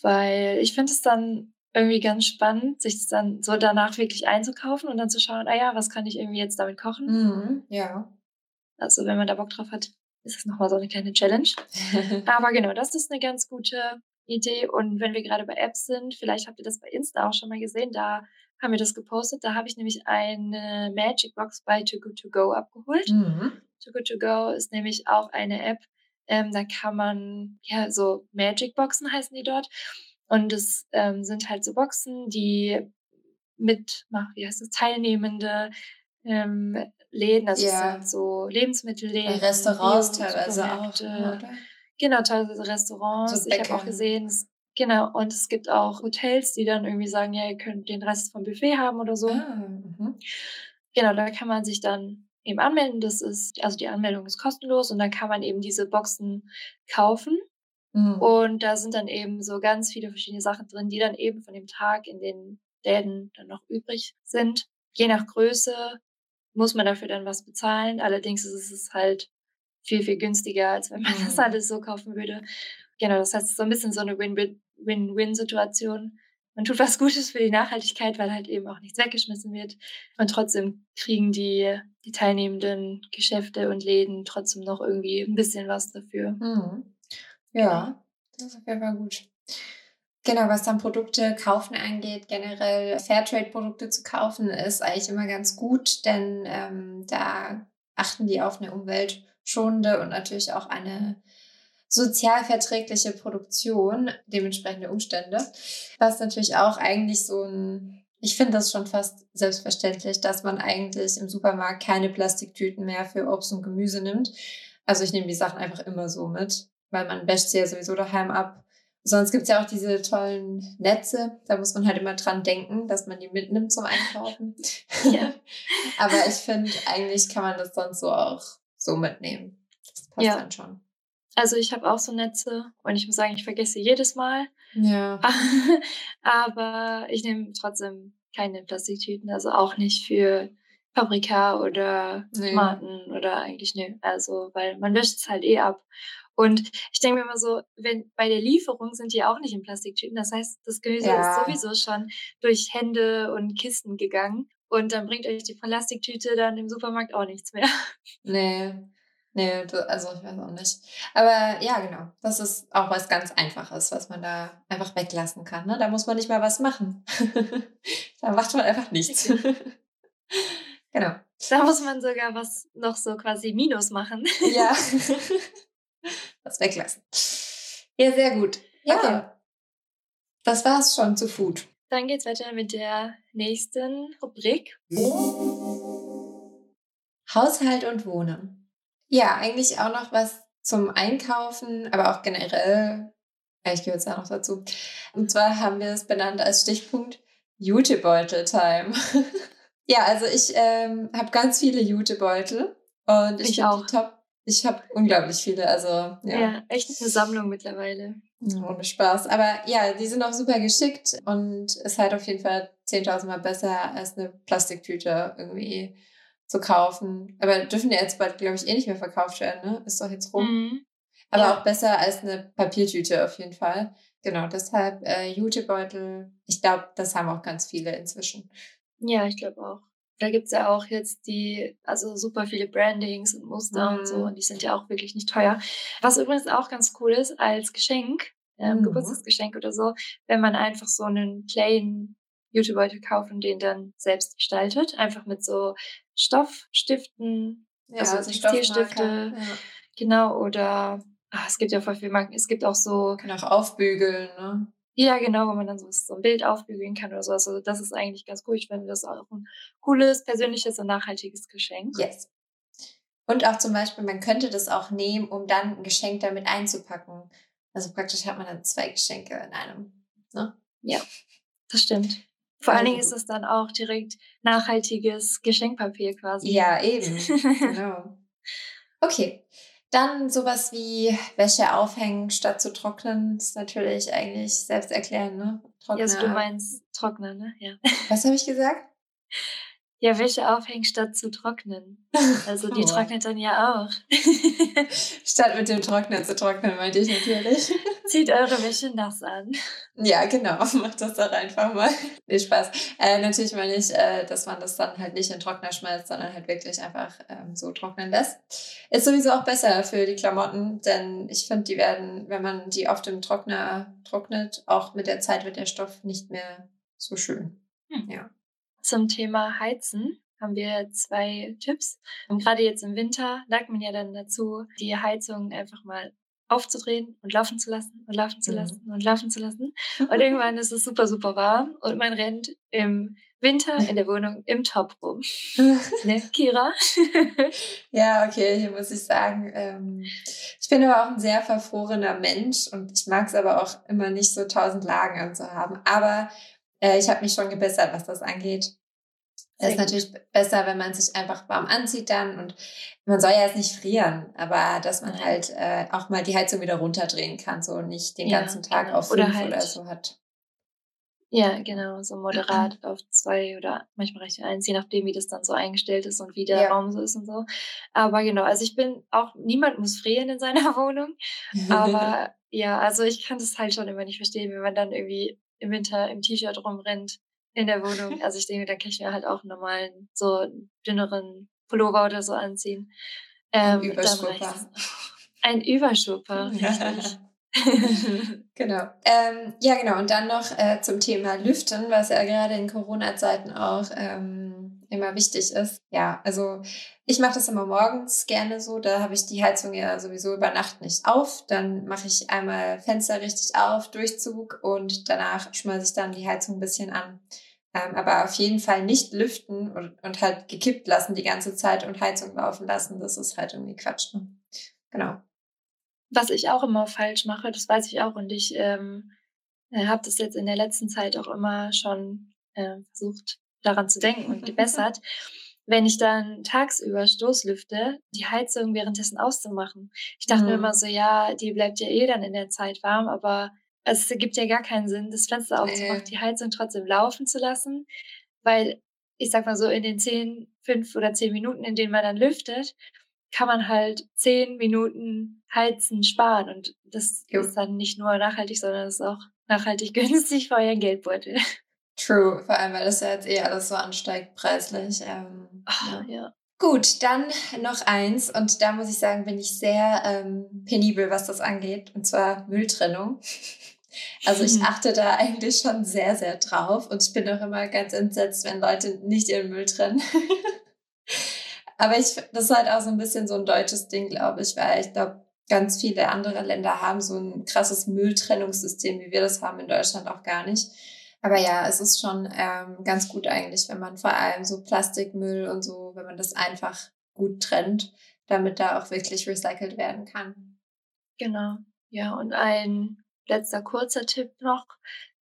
Speaker 2: Weil ich finde es dann irgendwie ganz spannend, sich das dann so danach wirklich einzukaufen und dann zu schauen, ah ja, was kann ich irgendwie jetzt damit kochen?
Speaker 1: Mhm, ja.
Speaker 2: Also wenn man da Bock drauf hat, ist es nochmal so eine kleine Challenge. Aber (laughs) genau, das ist eine ganz gute Idee. Und wenn wir gerade bei Apps sind, vielleicht habt ihr das bei Insta auch schon mal gesehen, da haben wir das gepostet. Da habe ich nämlich eine Magic Box bei Too Good To Go abgeholt. Mhm. Too Good To Go ist nämlich auch eine App. Ähm, da kann man, ja, so Magic Boxen heißen die dort. Und es ähm, sind halt so Boxen, die mit, wie heißt es, teilnehmende ähm, Läden, also ja. es sind so Lebensmittelläden.
Speaker 1: Restaurants teilweise auch. Oder?
Speaker 2: Genau, teilweise Restaurants. So ich habe auch gesehen, es, genau, und es gibt auch Hotels, die dann irgendwie sagen, ja, ihr könnt den Rest vom Buffet haben oder so. Ah, mhm. Genau, da kann man sich dann eben anmelden. Das ist, also die Anmeldung ist kostenlos und dann kann man eben diese Boxen kaufen. Mhm. Und da sind dann eben so ganz viele verschiedene Sachen drin, die dann eben von dem Tag in den Läden dann noch übrig sind. Je nach Größe muss man dafür dann was bezahlen. Allerdings ist es halt viel, viel günstiger, als wenn man (laughs) mhm. das alles so kaufen würde. Genau, das heißt, so ein bisschen so eine Win-Win-Situation. Man tut was Gutes für die Nachhaltigkeit, weil halt eben auch nichts weggeschmissen wird. Und trotzdem kriegen die, die teilnehmenden Geschäfte und Läden trotzdem noch irgendwie ein bisschen was dafür.
Speaker 1: Mhm. Ja, das ist auf jeden Fall gut. Genau, was dann Produkte kaufen angeht, generell Fairtrade-Produkte zu kaufen, ist eigentlich immer ganz gut, denn ähm, da achten die auf eine umweltschonende und natürlich auch eine sozialverträgliche Produktion, dementsprechende Umstände, was natürlich auch eigentlich so ein, ich finde das schon fast selbstverständlich, dass man eigentlich im Supermarkt keine Plastiktüten mehr für Obst und Gemüse nimmt. Also ich nehme die Sachen einfach immer so mit, weil man wäscht sie ja sowieso daheim ab Sonst gibt's ja auch diese tollen Netze. Da muss man halt immer dran denken, dass man die mitnimmt zum Einkaufen. Ja. (laughs) Aber ich finde, eigentlich kann man das sonst so auch so mitnehmen. Das passt ja. dann schon.
Speaker 2: Also ich habe auch so Netze und ich muss sagen, ich vergesse jedes Mal.
Speaker 1: Ja. (laughs)
Speaker 2: Aber ich nehme trotzdem keine Plastiktüten, also auch nicht für Paprika oder Tomaten nee. oder eigentlich nö. Also, weil man wäscht es halt eh ab. Und ich denke mir immer so, wenn bei der Lieferung sind die auch nicht in Plastiktüten. Das heißt, das Gemüse ja. ist sowieso schon durch Hände und Kisten gegangen. Und dann bringt euch die Plastiktüte dann im Supermarkt auch nichts mehr.
Speaker 1: Nee. Nee, also ich weiß auch nicht. Aber ja, genau. Das ist auch was ganz Einfaches, was man da einfach weglassen kann. Ne? Da muss man nicht mal was machen. (laughs) da macht man einfach nichts. (laughs) genau.
Speaker 2: Da muss man sogar was noch so quasi Minus machen.
Speaker 1: ja. (laughs) was weglassen. Ja, sehr gut. Ja. Okay. Das war's schon zu Food.
Speaker 2: Dann geht's weiter mit der nächsten Rubrik.
Speaker 1: Haushalt und Wohnen. Ja, eigentlich auch noch was zum Einkaufen, aber auch generell. Ich gehöre jetzt auch noch dazu. Und zwar haben wir es benannt als Stichpunkt Jutebeutel-Time. (laughs) ja, also ich ähm, habe ganz viele Jutebeutel und ich, ich auch. die top ich habe unglaublich viele, also ja.
Speaker 2: Ja, echt eine Sammlung mittlerweile.
Speaker 1: Ohne Spaß. Aber ja, die sind auch super geschickt und ist halt auf jeden Fall 10.000 Mal besser als eine Plastiktüte irgendwie zu kaufen. Aber dürfen ja jetzt bald, glaube ich, eh nicht mehr verkauft werden, ne? Ist doch jetzt rum. Mhm. Aber ja. auch besser als eine Papiertüte auf jeden Fall. Genau, deshalb äh, Jutebeutel. Ich glaube, das haben auch ganz viele inzwischen.
Speaker 2: Ja, ich glaube auch. Da gibt es ja auch jetzt die, also super viele Brandings und Muster mhm. und so, mhm. und die sind ja auch wirklich nicht teuer. Was übrigens auch ganz cool ist als Geschenk, ähm, mhm. Geburtstagsgeschenk oder so, wenn man einfach so einen plain Jutebeutel kauft und den dann selbst gestaltet, einfach mit so Stoffstiften, ja, also, also Textilstifte, ja. genau, oder ach, es gibt ja voll viele Marken, es gibt auch so.
Speaker 1: Kann auch aufbügeln, ne?
Speaker 2: Ja, genau, wo man dann so, so ein Bild aufbügeln kann oder so. Also das ist eigentlich ganz cool. Ich finde das auch ein cooles, persönliches und nachhaltiges Geschenk.
Speaker 1: Yes. Und auch zum Beispiel, man könnte das auch nehmen, um dann ein Geschenk damit einzupacken. Also praktisch hat man dann zwei Geschenke in einem. Ne?
Speaker 2: Ja, das stimmt. Vor allen Dingen ist es dann auch direkt nachhaltiges Geschenkpapier quasi.
Speaker 1: Ja, eben. genau. Okay. Dann sowas wie Wäsche aufhängen statt zu trocknen, ist natürlich eigentlich selbsterklärend, ne?
Speaker 2: Trockner. Ja, also du meinst trocknen, ne? Ja.
Speaker 1: Was habe ich gesagt?
Speaker 2: Ja, Wäsche aufhängen statt zu trocknen. Also die (laughs) oh. trocknet dann ja auch.
Speaker 1: statt mit dem Trockner zu trocknen, meinte ich natürlich. (laughs)
Speaker 2: Zieht eure Wäsche nass an.
Speaker 1: Ja, genau. (laughs) Macht das doch einfach mal. Nee, Spaß. Äh, natürlich meine ich, äh, dass man das dann halt nicht in Trockner schmeißt, sondern halt wirklich einfach ähm, so trocknen lässt. Ist sowieso auch besser für die Klamotten, denn ich finde, die werden, wenn man die auf dem Trockner trocknet, auch mit der Zeit wird der Stoff nicht mehr so schön. Hm. Ja
Speaker 2: zum Thema Heizen haben wir zwei Tipps. Und gerade jetzt im Winter neigt man ja dann dazu, die Heizung einfach mal aufzudrehen und laufen zu lassen und laufen zu lassen und laufen zu lassen. Und (laughs) irgendwann ist es super, super warm und man rennt im Winter in der Wohnung im Top rum. (laughs) ne, Kira? (laughs)
Speaker 1: ja, okay, hier muss ich sagen, ähm, ich bin aber auch ein sehr verfrorener Mensch und ich mag es aber auch immer nicht so tausend Lagen anzuhaben. Aber äh, ich habe mich schon gebessert, was das angeht. Es ist natürlich besser, wenn man sich einfach warm anzieht dann und man soll ja jetzt nicht frieren, aber dass man halt äh, auch mal die Heizung wieder runterdrehen kann, so nicht den ja, ganzen Tag genau. auf fünf oder, halt, oder so hat.
Speaker 2: Ja, genau, so moderat (clears throat) auf zwei oder manchmal reicht eins, je nachdem, wie das dann so eingestellt ist und wie der ja. Raum so ist und so. Aber genau, also ich bin auch, niemand muss frieren in seiner (laughs) Wohnung. Aber (laughs) ja, also ich kann das halt schon immer nicht verstehen, wenn man dann irgendwie im Winter im T-Shirt rumrennt in der Wohnung. Also ich denke, da kann ich mir halt auch einen normalen, so dünneren Pullover oder so anziehen. Ähm, ein Überschupper. Ein (laughs) Überschupper, richtig. (laughs)
Speaker 1: genau. Ähm, ja, genau. Und dann noch äh, zum Thema Lüften, was ja gerade in Corona-Zeiten auch ähm, immer wichtig ist. Ja, also ich mache das immer morgens gerne so. Da habe ich die Heizung ja sowieso über Nacht nicht auf. Dann mache ich einmal Fenster richtig auf, Durchzug und danach schmeiße ich dann die Heizung ein bisschen an. Ähm, aber auf jeden Fall nicht lüften und, und halt gekippt lassen die ganze Zeit und Heizung laufen lassen. Das ist halt irgendwie Quatsch. Ne? Genau.
Speaker 2: Was ich auch immer falsch mache, das weiß ich auch und ich ähm, äh, habe das jetzt in der letzten Zeit auch immer schon äh, versucht daran zu denken und gebessert. (laughs) wenn ich dann tagsüber Stoßlüfte, die Heizung währenddessen auszumachen. Ich dachte mhm. mir immer so, ja, die bleibt ja eh dann in der Zeit warm, aber es ergibt ja gar keinen Sinn, das Fenster aufzumachen, die Heizung trotzdem laufen zu lassen, weil ich sag mal so in den zehn, fünf oder zehn Minuten, in denen man dann lüftet, kann man halt zehn Minuten Heizen sparen und das jo. ist dann nicht nur nachhaltig, sondern es ist auch nachhaltig (laughs) günstig für euren Geldbeutel.
Speaker 1: True, vor allem weil das ja jetzt eh alles so ansteigt preislich. Ähm,
Speaker 2: Ach, ja. ja.
Speaker 1: Gut, dann noch eins und da muss ich sagen, bin ich sehr ähm, penibel, was das angeht, und zwar Mülltrennung. (laughs) Also ich achte da eigentlich schon sehr, sehr drauf und ich bin auch immer ganz entsetzt, wenn Leute nicht ihren Müll trennen. (laughs) Aber ich, das ist halt auch so ein bisschen so ein deutsches Ding, glaube ich, weil ich glaube, ganz viele andere Länder haben so ein krasses Mülltrennungssystem, wie wir das haben in Deutschland auch gar nicht. Aber ja, es ist schon ähm, ganz gut eigentlich, wenn man vor allem so Plastikmüll und so, wenn man das einfach gut trennt, damit da auch wirklich recycelt werden kann.
Speaker 2: Genau. Ja, und ein letzter kurzer Tipp noch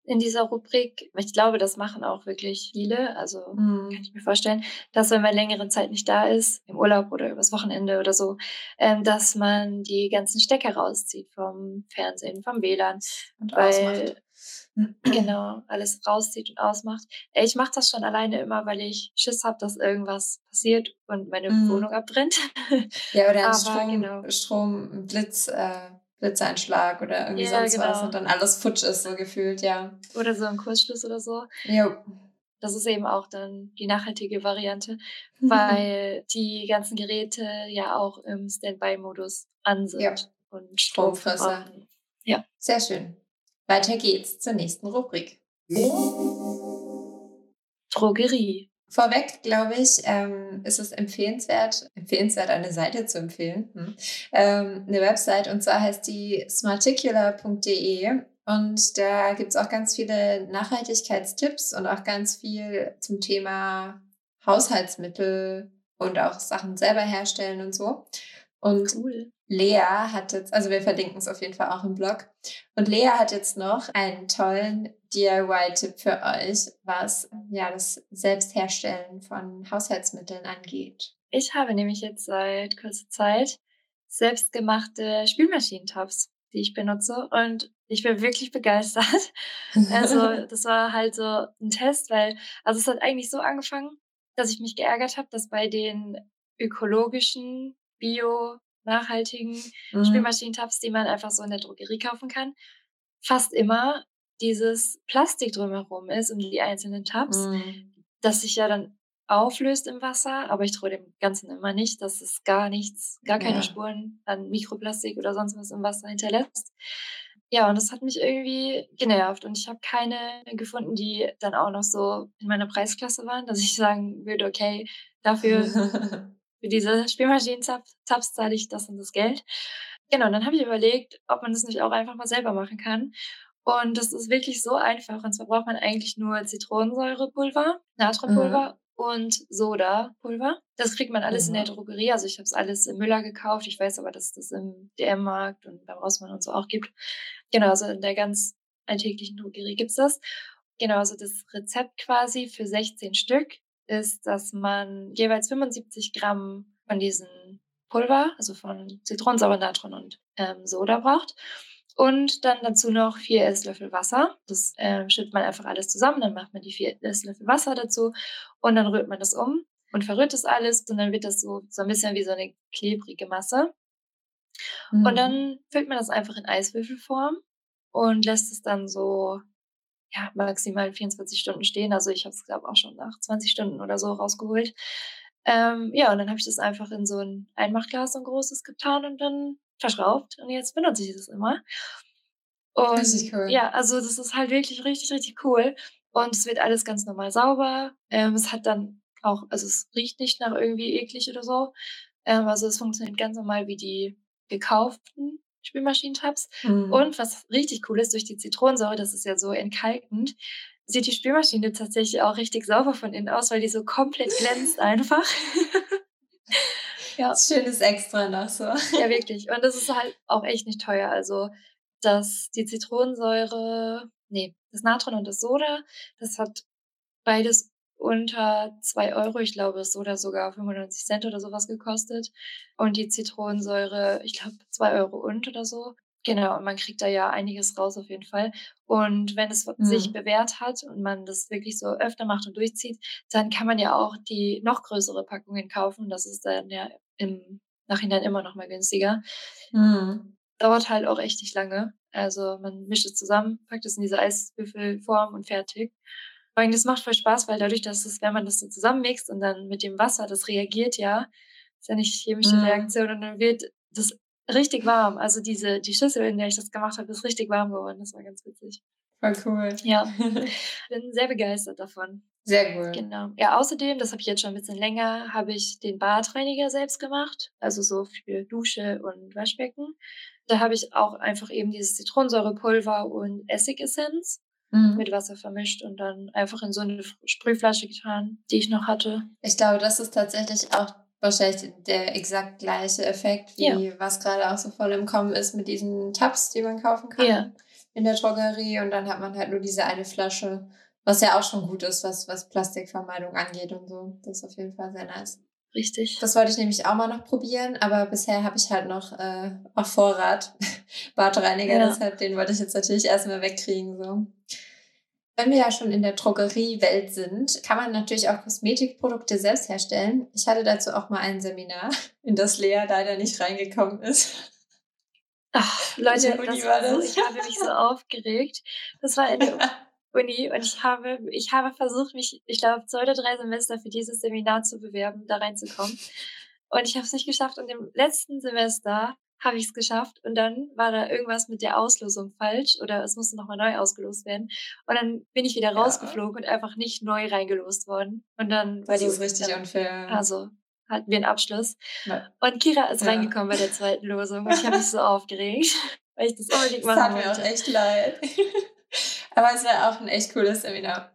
Speaker 2: in dieser Rubrik. Ich glaube, das machen auch wirklich viele. Also mhm. kann ich mir vorstellen, dass wenn man längere Zeit nicht da ist, im Urlaub oder übers Wochenende oder so, ähm, dass man die ganzen Stecker rauszieht vom Fernsehen, vom WLAN. Und weil, ausmacht. (clears throat) Genau, alles rauszieht und ausmacht. Ich mache das schon alleine immer, weil ich Schiss habe, dass irgendwas passiert und meine mhm. Wohnung abbrennt.
Speaker 1: Ja, oder ein (laughs) Strom, genau. Strom, Blitz, äh, Blitzeinschlag oder irgendwie ja, sonst genau. was und dann alles futsch ist, so gefühlt, ja.
Speaker 2: Oder so ein Kurzschluss oder so.
Speaker 1: Jo.
Speaker 2: Das ist eben auch dann die nachhaltige Variante, (laughs) weil die ganzen Geräte ja auch im Standby-Modus an sind ja. und Stromfresser.
Speaker 1: Ja. Sehr schön. Weiter geht's zur nächsten Rubrik.
Speaker 2: Drogerie.
Speaker 1: Vorweg, glaube ich, ähm, ist es empfehlenswert, empfehlenswert, eine Seite zu empfehlen. Hm. Ähm, eine Website und zwar heißt die smarticular.de und da gibt es auch ganz viele Nachhaltigkeitstipps und auch ganz viel zum Thema Haushaltsmittel und auch Sachen selber herstellen und so. Und cool. Lea hat jetzt, also wir verlinken es auf jeden Fall auch im Blog. Und Lea hat jetzt noch einen tollen DIY-Tipp für euch, was ja das Selbstherstellen von Haushaltsmitteln angeht.
Speaker 2: Ich habe nämlich jetzt seit kurzer Zeit selbstgemachte Spülmaschinentops, die ich benutze und ich bin wirklich (laughs) begeistert. Also (laughs) das war halt so ein Test, weil also es hat eigentlich so angefangen, dass ich mich geärgert habe, dass bei den ökologischen Bio nachhaltigen mhm. Spülmaschinentabs, die man einfach so in der Drogerie kaufen kann, fast immer dieses Plastik drumherum ist und die einzelnen Tabs, mhm. das sich ja dann auflöst im Wasser, aber ich traue dem Ganzen immer nicht, dass es gar nichts, gar keine ja. Spuren an Mikroplastik oder sonst was im Wasser hinterlässt. Ja, und das hat mich irgendwie genervt. Und ich habe keine gefunden, die dann auch noch so in meiner Preisklasse waren, dass ich (laughs) sagen würde, okay, dafür, (laughs) für diese Spielmaschinen-Tabs zahle ich das und das Geld. Genau, dann habe ich überlegt, ob man das nicht auch einfach mal selber machen kann. Und das ist wirklich so einfach. Und zwar braucht man eigentlich nur Zitronensäurepulver, Natronpulver mhm. und Sodapulver. Das kriegt man alles mhm. in der mhm. Drogerie. Also ich habe es alles im Müller gekauft. Ich weiß aber, dass es das im DM-Markt und beim Rossmann und so auch gibt. Genau, also in der ganz alltäglichen Drogerie gibt's das. Genau, also das Rezept quasi für 16 Stück ist, dass man jeweils 75 Gramm von diesem Pulver, also von Zitronensäure, Natron und ähm, Soda braucht. Und dann dazu noch vier Esslöffel Wasser. Das äh, schüttet man einfach alles zusammen. Dann macht man die vier Esslöffel Wasser dazu und dann rührt man das um und verrührt das alles. Und dann wird das so, so ein bisschen wie so eine klebrige Masse. Mhm. Und dann füllt man das einfach in Eiswürfelform und lässt es dann so ja, maximal 24 Stunden stehen. Also ich habe es, glaube auch schon nach 20 Stunden oder so rausgeholt. Ähm, ja, und dann habe ich das einfach in so ein Einmachglas, so ein großes, getan und dann verschraubt. Und jetzt benutze ich das immer. Und richtig cool. ja, also das ist halt wirklich richtig, richtig cool. Und es wird alles ganz normal sauber. Ähm, es hat dann auch, also es riecht nicht nach irgendwie eklig oder so. Ähm, also es funktioniert ganz normal wie die gekauften Spülmaschinentabs. Mhm. Und was richtig cool ist, durch die Zitronensäure, das ist ja so entkalkend, sieht die Spülmaschine tatsächlich auch richtig sauber von innen aus, weil die so komplett glänzt einfach. (laughs)
Speaker 1: ja. Schönes Extra noch so.
Speaker 2: Ja, (laughs) wirklich. Und das ist halt auch echt nicht teuer. Also, dass die Zitronensäure, nee, das Natron und das Soda, das hat beides unter zwei Euro. Ich glaube, es oder sogar 95 Cent oder sowas gekostet. Und die Zitronensäure, ich glaube, zwei Euro und oder so. Genau, und man kriegt da ja einiges raus auf jeden Fall. Und wenn es mhm. sich bewährt hat und man das wirklich so öfter macht und durchzieht, dann kann man ja auch die noch größere Packungen kaufen. Das ist dann ja im Nachhinein immer noch mal günstiger. Mhm. Dauert halt auch echt nicht lange. Also man mischt es zusammen, packt es in diese Eiswürfelform und fertig. Vor allem, das macht voll Spaß, weil dadurch, dass es, wenn man das so zusammenmixt und dann mit dem Wasser, das reagiert ja, ist ja nicht chemische mhm. Reaktion und dann wird das richtig warm. Also diese, die Schüssel, in der ich das gemacht habe, ist richtig warm geworden. Das war ganz witzig.
Speaker 1: Voll cool.
Speaker 2: Ja, (laughs) bin sehr begeistert davon.
Speaker 1: Sehr cool.
Speaker 2: Genau. Ja, außerdem, das habe ich jetzt schon ein bisschen länger, habe ich den Badreiniger selbst gemacht. Also so für Dusche und Waschbecken. Da habe ich auch einfach eben dieses Zitronensäurepulver und Essigessenz mhm. mit Wasser vermischt und dann einfach in so eine Sprühflasche getan, die ich noch hatte.
Speaker 1: Ich glaube, das ist tatsächlich auch wahrscheinlich der exakt gleiche Effekt, wie ja. was gerade auch so voll im Kommen ist mit diesen Tabs, die man kaufen kann ja. in der Drogerie. Und dann hat man halt nur diese eine Flasche, was ja auch schon gut ist, was, was Plastikvermeidung angeht und so. Das ist auf jeden Fall sehr nice.
Speaker 2: Richtig.
Speaker 1: Das wollte ich nämlich auch mal noch probieren, aber bisher habe ich halt noch äh, auf Vorrat (laughs) Badreiniger, ja. deshalb den wollte ich jetzt natürlich erstmal wegkriegen. So. Wenn wir ja schon in der Drogeriewelt sind, kann man natürlich auch Kosmetikprodukte selbst herstellen. Ich hatte dazu auch mal ein Seminar, (laughs) in das Lea leider nicht reingekommen ist.
Speaker 2: Ach, (laughs) Leute, das war das? So, ich habe mich so aufgeregt. Das war in der Uni und ich habe, ich habe versucht, mich, ich glaube, zwei oder drei Semester für dieses Seminar zu bewerben, da reinzukommen. Und ich habe es nicht geschafft. Und im letzten Semester habe ich es geschafft und dann war da irgendwas mit der Auslosung falsch oder es musste nochmal neu ausgelost werden. Und dann bin ich wieder ja. rausgeflogen und einfach nicht neu reingelost worden. Und dann
Speaker 1: war die richtig dann, unfair.
Speaker 2: Also hatten wir einen Abschluss. Ja. Und Kira ist ja. reingekommen bei der zweiten Losung und ich habe mich so (laughs) aufgeregt, weil ich das unbedingt machen
Speaker 1: wollte. Das hat mir auch echt leid. Aber es war auch ein echt cooles Seminar.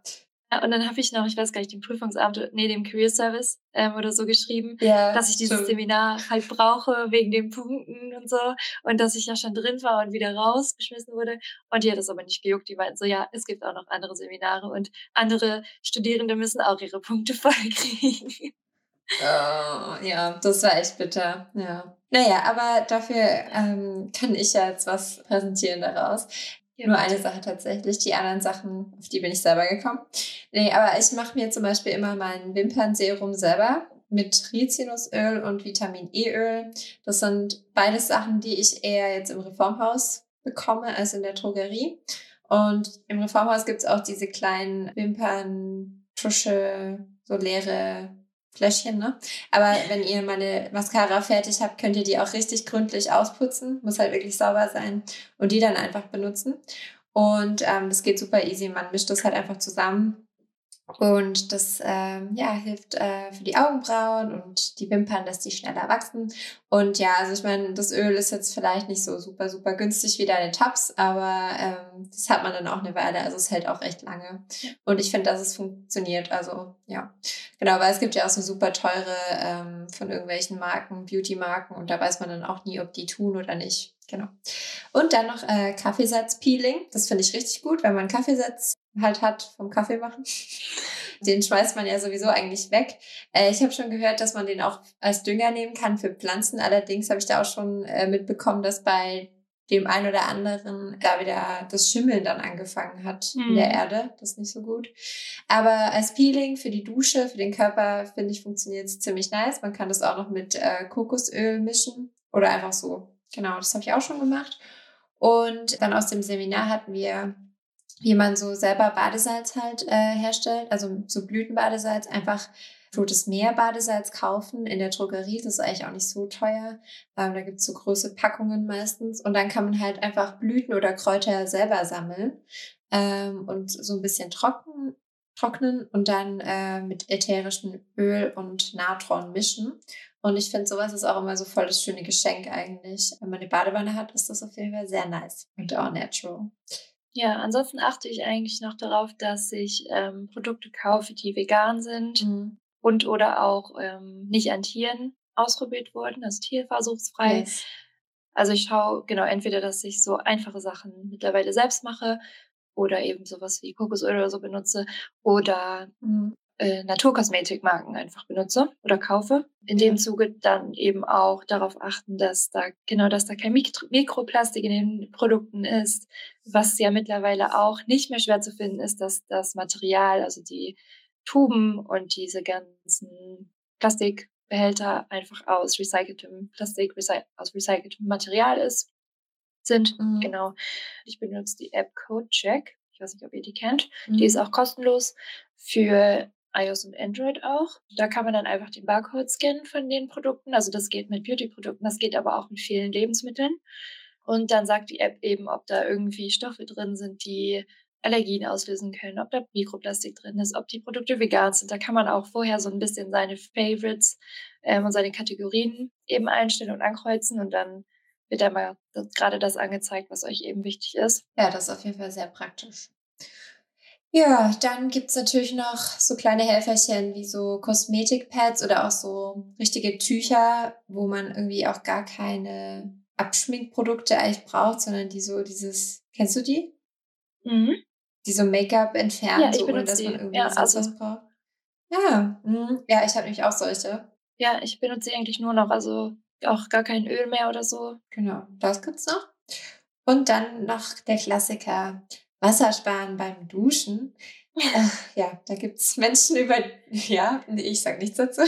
Speaker 2: Und dann habe ich noch, ich weiß gar nicht, dem Prüfungsamt, nee, dem Career Service ähm, oder so geschrieben, ja, dass ich dieses stimmt. Seminar halt brauche wegen den Punkten und so und dass ich ja schon drin war und wieder rausgeschmissen wurde. Und die hat das aber nicht gejuckt. Die meinten so, ja, es gibt auch noch andere Seminare und andere Studierende müssen auch ihre Punkte (laughs) vollkriegen.
Speaker 1: Oh, ja, das war echt bitter. Ja. Naja, aber dafür ähm, kann ich ja jetzt was präsentieren daraus. Ja, Nur eine Sache tatsächlich. Die anderen Sachen, auf die bin ich selber gekommen. Nee, aber ich mache mir zum Beispiel immer mein Wimpernserum selber mit Rizinusöl und Vitamin E-Öl. Das sind beides Sachen, die ich eher jetzt im Reformhaus bekomme als in der Drogerie. Und im Reformhaus gibt's auch diese kleinen Wimperntusche, so leere Fläschchen, ne? Aber wenn ihr meine Mascara fertig habt, könnt ihr die auch richtig gründlich ausputzen. Muss halt wirklich sauber sein. Und die dann einfach benutzen. Und ähm, das geht super easy. Man mischt das halt einfach zusammen und das ähm, ja, hilft äh, für die Augenbrauen und die Wimpern, dass die schneller wachsen. Und ja, also ich meine, das Öl ist jetzt vielleicht nicht so super, super günstig wie deine Tabs, aber ähm, das hat man dann auch eine Weile. Also es hält auch recht lange. Und ich finde, dass es funktioniert. Also ja, genau, weil es gibt ja auch so super teure ähm, von irgendwelchen Marken, Beauty-Marken. Und da weiß man dann auch nie, ob die tun oder nicht. Genau. Und dann noch äh, Kaffeesatz-Peeling. Das finde ich richtig gut, wenn man Kaffeesatz halt hat vom Kaffee machen. (laughs) Den schmeißt man ja sowieso eigentlich weg. Äh, ich habe schon gehört, dass man den auch als Dünger nehmen kann für Pflanzen. Allerdings habe ich da auch schon äh, mitbekommen, dass bei dem einen oder anderen da wieder das Schimmeln dann angefangen hat mhm. in der mhm. Erde. Das ist nicht so gut. Aber als Peeling für die Dusche, für den Körper, finde ich, funktioniert es ziemlich nice. Man kann das auch noch mit äh, Kokosöl mischen oder einfach so. Genau, das habe ich auch schon gemacht. Und dann aus dem Seminar hatten wir wie man so selber Badesalz halt äh, herstellt, also so Blütenbadesalz, einfach Rotes Meer Badesalz kaufen in der Drogerie. Das ist eigentlich auch nicht so teuer. Ähm, da gibt's so große Packungen meistens. Und dann kann man halt einfach Blüten oder Kräuter selber sammeln ähm, und so ein bisschen trocken, trocknen und dann äh, mit ätherischem Öl und Natron mischen. Und ich finde, sowas ist auch immer so voll das schöne Geschenk eigentlich. Wenn man eine Badewanne hat, ist das auf jeden Fall sehr nice und auch natural.
Speaker 2: Ja, ansonsten achte ich eigentlich noch darauf, dass ich ähm, Produkte kaufe, die vegan sind mhm. und oder auch ähm, nicht an Tieren ausprobiert wurden, also tierversuchsfrei. Yes. Also ich schaue genau entweder, dass ich so einfache Sachen mittlerweile selbst mache oder eben sowas wie Kokosöl oder so benutze oder mhm äh, Naturkosmetikmarken einfach benutze oder kaufe. In dem Zuge dann eben auch darauf achten, dass da genau, dass da kein Mikro Mikroplastik in den Produkten ist. Was ja mittlerweile auch nicht mehr schwer zu finden ist, dass das Material, also die Tuben und diese ganzen Plastikbehälter einfach aus recyceltem Plastik, recy aus recyceltem Material ist, sind. Mhm. Genau. Ich benutze die App CodeCheck. Ich weiß nicht, ob ihr die kennt. Mhm. Die ist auch kostenlos für iOS und Android auch. Da kann man dann einfach den Barcode scannen von den Produkten. Also das geht mit Beauty-Produkten, das geht aber auch mit vielen Lebensmitteln. Und dann sagt die App eben, ob da irgendwie Stoffe drin sind, die Allergien auslösen können, ob da Mikroplastik drin ist, ob die Produkte vegan sind. Da kann man auch vorher so ein bisschen seine Favorites ähm, und seine Kategorien eben einstellen und ankreuzen und dann wird einmal gerade das angezeigt, was euch eben wichtig ist.
Speaker 1: Ja, das ist auf jeden Fall sehr praktisch. Ja, dann gibt's natürlich noch so kleine Helferchen wie so Kosmetikpads oder auch so richtige Tücher, wo man irgendwie auch gar keine Abschminkprodukte eigentlich braucht, sondern die so dieses, kennst du die? Mhm. Die so Make-up entfernen, ja, so, ohne dass man irgendwie ja, also, was braucht. Ja, mh. ja, ich habe nämlich auch solche.
Speaker 2: Ja, ich benutze sie eigentlich nur noch, also auch gar kein Öl mehr oder so.
Speaker 1: Genau, das gibt's noch. Und dann noch der Klassiker Wasser sparen beim Duschen. Äh, ja, da gibt es Menschen über, ja, ich sage nichts dazu.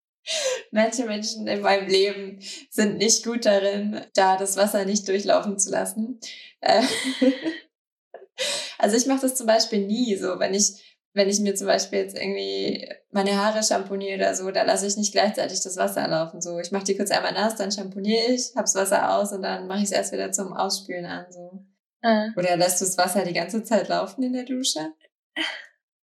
Speaker 1: (laughs) Manche Menschen in meinem Leben sind nicht gut darin, da das Wasser nicht durchlaufen zu lassen. Äh, (laughs) also ich mache das zum Beispiel nie so, wenn ich wenn ich mir zum Beispiel jetzt irgendwie meine Haare shampooniere oder so, da lasse ich nicht gleichzeitig das Wasser laufen. So, ich mache die kurz einmal nass, dann shampooniere ich, hab's Wasser aus und dann mache ich es erst wieder zum Ausspülen an. So. Ah. Oder lässt du das Wasser die ganze Zeit laufen in der Dusche?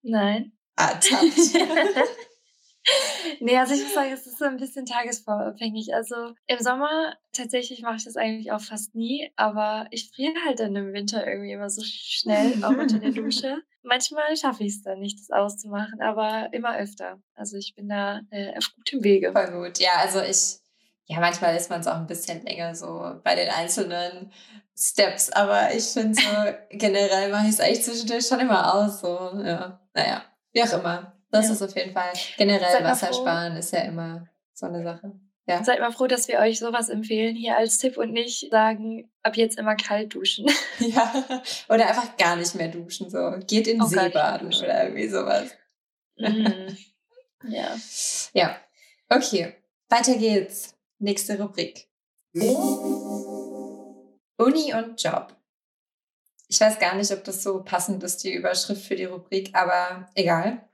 Speaker 2: Nein.
Speaker 1: Ah, (laughs)
Speaker 2: nee, also ich muss sagen, es ist so ein bisschen tagesformabhängig. Also im Sommer tatsächlich mache ich das eigentlich auch fast nie, aber ich friere halt dann im Winter irgendwie immer so schnell, auch unter der (laughs) Dusche. Manchmal schaffe ich es dann nicht, das auszumachen, aber immer öfter. Also ich bin da äh, auf gutem Wege.
Speaker 1: Voll gut. Ja, also ich, ja, manchmal ist man es auch ein bisschen länger so bei den einzelnen Steps, aber ich finde so, (laughs) generell mache ich es eigentlich zwischendurch schon immer aus. So, ja. Naja, wie auch immer. Das ja. ist auf jeden Fall generell Wasser sparen ist ja immer so eine Sache. Ja.
Speaker 2: Seid mal froh, dass wir euch sowas empfehlen hier als Tipp und nicht sagen, ab jetzt immer kalt duschen. (laughs) (laughs)
Speaker 1: Ja, oder einfach gar nicht mehr duschen. So, geht in See baden oder irgendwie sowas. Mhm. Ja. Ja. Okay, weiter geht's. Nächste Rubrik. Uni und Job. Ich weiß gar nicht, ob das so passend ist, die Überschrift für die Rubrik, aber egal.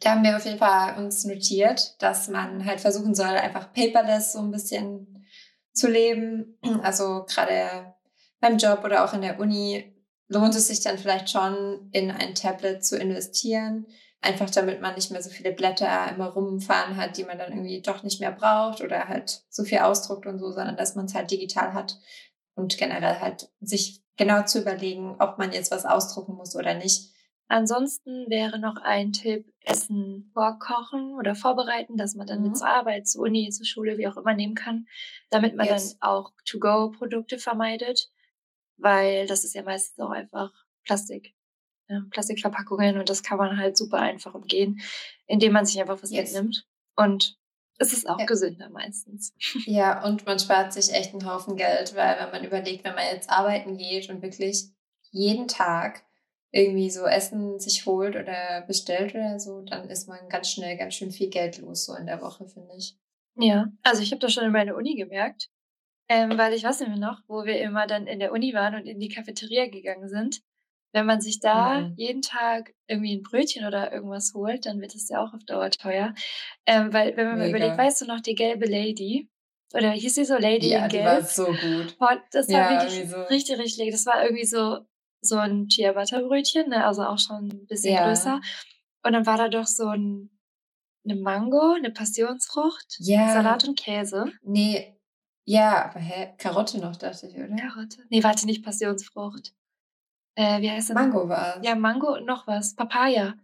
Speaker 1: da haben wir auf jeden Fall uns notiert, dass man halt versuchen soll, einfach paperless so ein bisschen zu leben. Also gerade beim Job oder auch in der Uni lohnt es sich dann vielleicht schon, in ein Tablet zu investieren. Einfach damit man nicht mehr so viele Blätter immer rumfahren hat, die man dann irgendwie doch nicht mehr braucht oder halt so viel ausdruckt und so, sondern dass man es halt digital hat und generell halt sich genau zu überlegen, ob man jetzt was ausdrucken muss oder nicht.
Speaker 2: Ansonsten wäre noch ein Tipp, Essen vorkochen oder vorbereiten, dass man dann mhm. mit zur Arbeit, zur Uni, zur Schule, wie auch immer nehmen kann, damit man yes. dann auch To-Go-Produkte vermeidet, weil das ist ja meistens auch einfach Plastik, Plastikverpackungen und das kann man halt super einfach umgehen, indem man sich einfach was yes. mitnimmt. Und es ist auch ja. gesünder meistens. (laughs)
Speaker 1: Ja, und man spart sich echt einen Haufen Geld, weil wenn man überlegt, wenn man jetzt arbeiten geht und wirklich jeden Tag irgendwie so Essen sich holt oder bestellt oder so, dann ist man ganz schnell ganz schön viel Geld los, so in der Woche, finde ich.
Speaker 2: Ja, also ich habe das schon in meiner Uni gemerkt, ähm, weil ich weiß nicht mehr noch, wo wir immer dann in der Uni waren und in die Cafeteria gegangen sind. Wenn man sich da mhm. jeden Tag irgendwie ein Brötchen oder irgendwas holt, dann wird es ja auch auf Dauer teuer. Ähm, weil, wenn man Mega. mal überlegt, weißt du noch, die gelbe Lady, oder hieß sie so Lady
Speaker 1: ja, in Gelb? Ja, war so gut.
Speaker 2: Boah, das war ja, wirklich so. richtig, richtig. Das war irgendwie so so ein Ciabatta-Brötchen, ne? also auch schon ein bisschen ja. größer. Und dann war da doch so ein, eine Mango, eine Passionsfrucht, ja. Salat und Käse.
Speaker 1: Nee, ja, aber hä? Karotte noch, dachte ich, oder?
Speaker 2: Karotte? Nee, warte, nicht Passionsfrucht. Äh, wie heißt das?
Speaker 1: Mango war es.
Speaker 2: Ja, Mango und noch was. Papaya.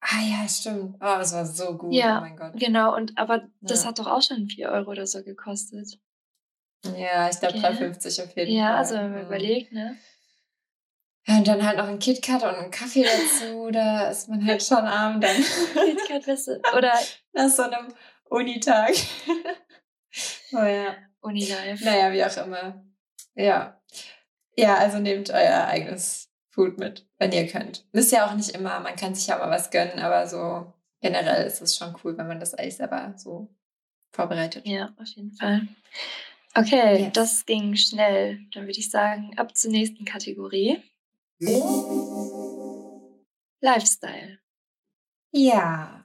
Speaker 1: Ah ja, stimmt. Oh, das war so gut. Ja, oh mein Gott.
Speaker 2: Genau, und aber das hat doch auch schon 4 Euro oder so gekostet.
Speaker 1: Ja, ich glaube okay. 3,50 auf jeden
Speaker 2: ja,
Speaker 1: Fall.
Speaker 2: Ja, also wenn man mhm. überlegt, ne?
Speaker 1: Ja, und dann halt noch ein KitKat und einen Kaffee dazu, (laughs) da ist man halt schon arm dann.
Speaker 2: KitKat, oder? (laughs)
Speaker 1: Nach so einem Unitag. (laughs) oh ja.
Speaker 2: Unilife.
Speaker 1: Naja, wie auch immer. Ja. Ja, also nehmt euer eigenes Food mit, wenn ihr könnt. Ist ja auch nicht immer, man kann sich ja mal was gönnen, aber so generell ist es schon cool, wenn man das eigentlich selber so vorbereitet.
Speaker 2: Ja, auf jeden Fall. Okay, yes. das ging schnell. Dann würde ich sagen, ab zur nächsten Kategorie. Lifestyle.
Speaker 1: Ja.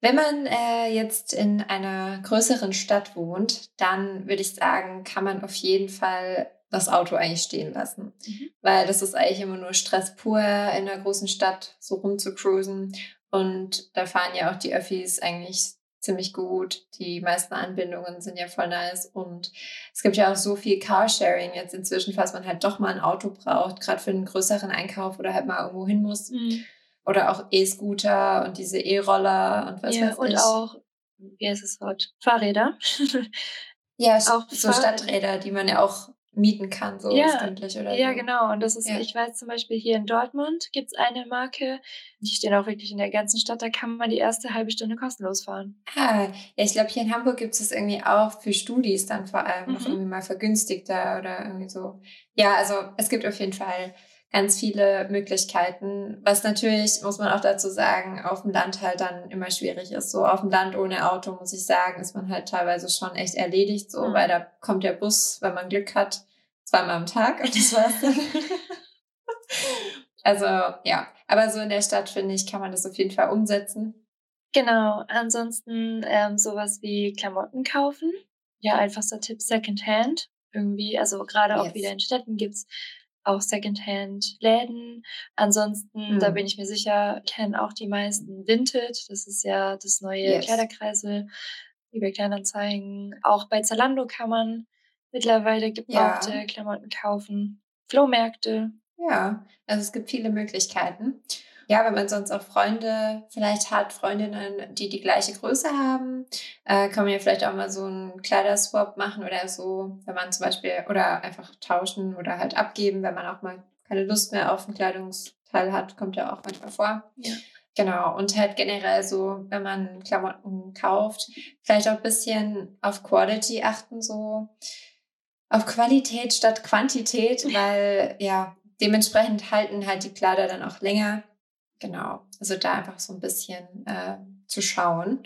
Speaker 1: Wenn man äh, jetzt in einer größeren Stadt wohnt, dann würde ich sagen, kann man auf jeden Fall das Auto eigentlich stehen lassen. Mhm. Weil das ist eigentlich immer nur Stress pur, in einer großen Stadt so rumzucruisen. Und da fahren ja auch die Öffis eigentlich ziemlich gut. Die meisten Anbindungen sind ja voll nice. Und es gibt ja auch so viel Carsharing jetzt inzwischen, falls man halt doch mal ein Auto braucht, gerade für einen größeren Einkauf oder halt mal irgendwo hin muss. Mhm. Oder auch E-Scooter und diese E-Roller und was ja, weiß ich.
Speaker 2: Und auch, wie heißt das Wort? Fahrräder. (laughs)
Speaker 1: ja, auch so Stadträder, die man ja auch mieten kann, so
Speaker 2: ja,
Speaker 1: stündlich oder
Speaker 2: Ja,
Speaker 1: so.
Speaker 2: genau. Und das ist, ja. ich weiß zum Beispiel hier in Dortmund gibt es eine Marke, die stehen auch wirklich in der ganzen Stadt, da kann man die erste halbe Stunde kostenlos fahren.
Speaker 1: Ah, ja, ich glaube, hier in Hamburg gibt es das irgendwie auch für Studis dann vor allem mhm. noch irgendwie mal vergünstigter oder irgendwie so. Ja, also es gibt auf jeden Fall ganz viele Möglichkeiten, was natürlich, muss man auch dazu sagen, auf dem Land halt dann immer schwierig ist. So auf dem Land ohne Auto, muss ich sagen, ist man halt teilweise schon echt erledigt, so, mhm. weil da kommt der Bus, wenn man Glück hat, zweimal am Tag und (laughs) das war's dann. (laughs) also ja, aber so in der Stadt, finde ich, kann man das auf jeden Fall umsetzen.
Speaker 2: Genau, ansonsten ähm, sowas wie Klamotten kaufen. Ja, einfachster Tipp, Secondhand. Irgendwie, also gerade yes. auch wieder in Städten gibt's auch Secondhand-Läden. Ansonsten, mhm. da bin ich mir sicher, kennen auch die meisten Vinted. Das ist ja das neue yes. Kleiderkreisel. eBay Kleinanzeigen. Auch bei Zalando kann man mittlerweile gebrauchte ja. Klamotten kaufen. Flohmärkte.
Speaker 1: Ja, also es gibt viele Möglichkeiten. Ja, wenn man sonst auch Freunde vielleicht hat, Freundinnen, die die gleiche Größe haben, äh, kann man ja vielleicht auch mal so einen Kleiderswap machen oder so, wenn man zum Beispiel, oder einfach tauschen oder halt abgeben, wenn man auch mal keine Lust mehr auf ein Kleidungsteil hat, kommt ja auch manchmal vor. Ja. Genau, und halt generell so, wenn man Klamotten kauft, vielleicht auch ein bisschen auf Quality achten, so auf Qualität statt Quantität, weil ja, dementsprechend halten halt die Kleider dann auch länger. Genau, also da einfach so ein bisschen äh, zu schauen.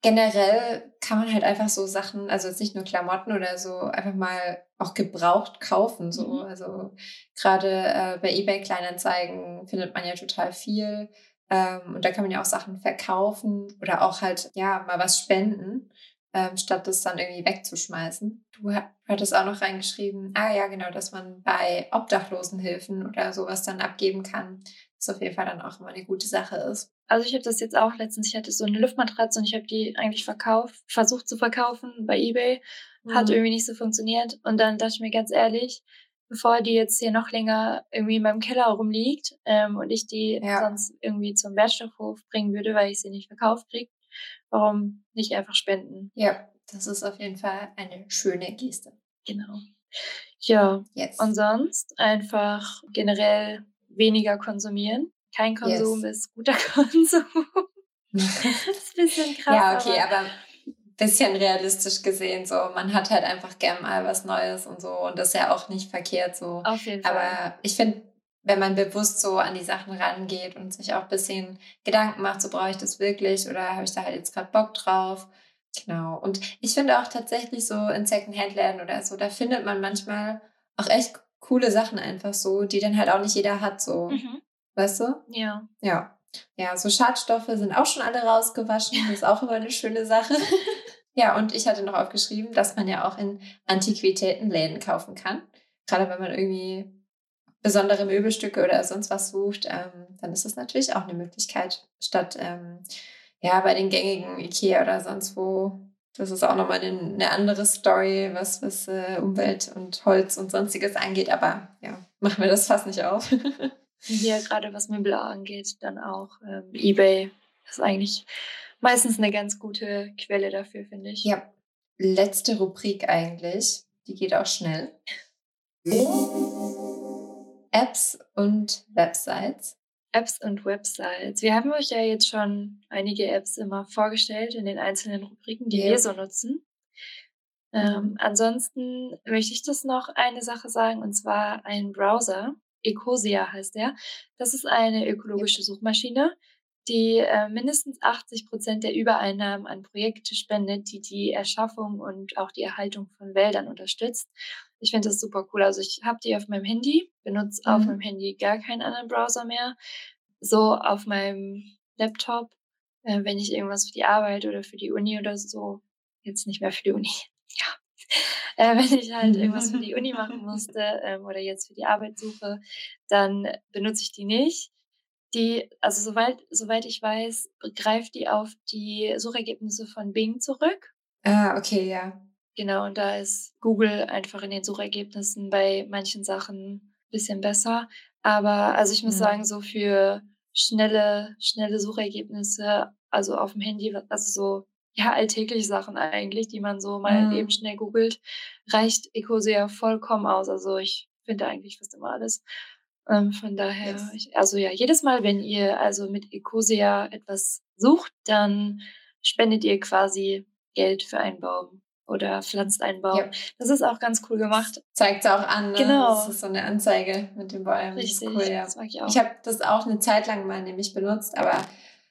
Speaker 1: Generell kann man halt einfach so Sachen, also jetzt nicht nur Klamotten oder so, einfach mal auch gebraucht kaufen. So. Mhm. Also gerade äh, bei eBay Kleinanzeigen findet man ja total viel. Ähm, und da kann man ja auch Sachen verkaufen oder auch halt, ja, mal was spenden, ähm, statt das dann irgendwie wegzuschmeißen. Du hattest auch noch reingeschrieben, ah ja, genau, dass man bei Obdachlosenhilfen oder sowas dann abgeben kann. Das auf jeden Fall dann auch immer eine gute Sache ist.
Speaker 2: Also ich habe das jetzt auch letztens, ich hatte so eine Luftmatratze und ich habe die eigentlich verkauft, versucht zu verkaufen bei Ebay. Mhm. Hat irgendwie nicht so funktioniert. Und dann dachte ich mir ganz ehrlich, bevor die jetzt hier noch länger irgendwie in meinem Keller rumliegt ähm, und ich die ja. sonst irgendwie zum Wertstoffhof bringen würde, weil ich sie nicht verkauft kriege, warum nicht einfach spenden?
Speaker 1: Ja, das ist auf jeden Fall eine schöne Geste.
Speaker 2: Genau. Ja, yes. und sonst einfach generell weniger konsumieren. Kein Konsum yes. ist guter (laughs) Konsum. (laughs) das ist
Speaker 1: ein bisschen krass. Ja, okay, aber, aber bisschen realistisch gesehen, so man hat halt einfach gern mal was Neues und so und das ist ja auch nicht verkehrt so.
Speaker 2: Auf jeden Fall.
Speaker 1: Aber ich finde, wenn man bewusst so an die Sachen rangeht und sich auch ein bisschen Gedanken macht, so brauche ich das wirklich oder habe ich da halt jetzt gerade Bock drauf. Genau. Und ich finde auch tatsächlich so in Secondhand-Läden oder so, da findet man manchmal auch echt coole Sachen einfach so, die dann halt auch nicht jeder hat, so. Mhm. Weißt du?
Speaker 2: Ja.
Speaker 1: Ja. Ja, so Schadstoffe sind auch schon alle rausgewaschen. Das ist auch immer eine schöne Sache. (laughs) ja, und ich hatte noch aufgeschrieben, dass man ja auch in Antiquitätenläden kaufen kann. Gerade wenn man irgendwie besondere Möbelstücke oder sonst was sucht, ähm, dann ist das natürlich auch eine Möglichkeit, statt ähm, ja bei den gängigen Ikea oder sonst wo. Das ist auch nochmal eine, eine andere Story, was, was äh, Umwelt und Holz und sonstiges angeht. Aber ja, machen wir das fast nicht auf. (laughs)
Speaker 2: Hier gerade was Möbel angeht, dann auch ähm, eBay ist eigentlich meistens eine ganz gute Quelle dafür, finde ich.
Speaker 1: Ja. Letzte Rubrik eigentlich, die geht auch schnell. Apps und Websites.
Speaker 2: Apps und Websites. Wir haben euch ja jetzt schon einige Apps immer vorgestellt in den einzelnen Rubriken, die ja. wir so nutzen. Ähm, ansonsten möchte ich das noch eine Sache sagen, und zwar ein Browser. Ecosia heißt der. Das ist eine ökologische Suchmaschine, die äh, mindestens 80 Prozent der Übereinnahmen an Projekte spendet, die die Erschaffung und auch die Erhaltung von Wäldern unterstützt. Ich finde das super cool. Also ich habe die auf meinem Handy, benutze mhm. auf meinem Handy gar keinen anderen Browser mehr. So auf meinem Laptop, äh, wenn ich irgendwas für die Arbeit oder für die Uni oder so, jetzt nicht mehr für die Uni, (laughs) ja, äh, wenn ich halt irgendwas für die Uni machen (laughs) musste ähm, oder jetzt für die Arbeit suche, dann benutze ich die nicht. Die, also soweit, soweit ich weiß, greift die auf die Suchergebnisse von Bing zurück.
Speaker 1: Ah, okay, ja.
Speaker 2: Genau, und da ist Google einfach in den Suchergebnissen bei manchen Sachen ein bisschen besser. Aber also ich muss ja. sagen, so für schnelle, schnelle Suchergebnisse, also auf dem Handy, also so ja, alltägliche Sachen eigentlich, die man so mal mhm. eben schnell googelt, reicht Ecosia vollkommen aus. Also ich finde eigentlich fast immer alles. Ähm, von daher, yes. ich, also ja, jedes Mal, wenn ihr also mit Ecosia etwas sucht, dann spendet ihr quasi Geld für einen Baum oder pflanzt einen Baum. Ja. Das ist auch ganz cool gemacht.
Speaker 1: Zeigt es auch an. Ne? Genau. Das ist so eine Anzeige mit den Bäumen. Richtig. Das cool, ja. Das mag ich auch. Ich habe das auch eine Zeit lang mal nämlich benutzt, aber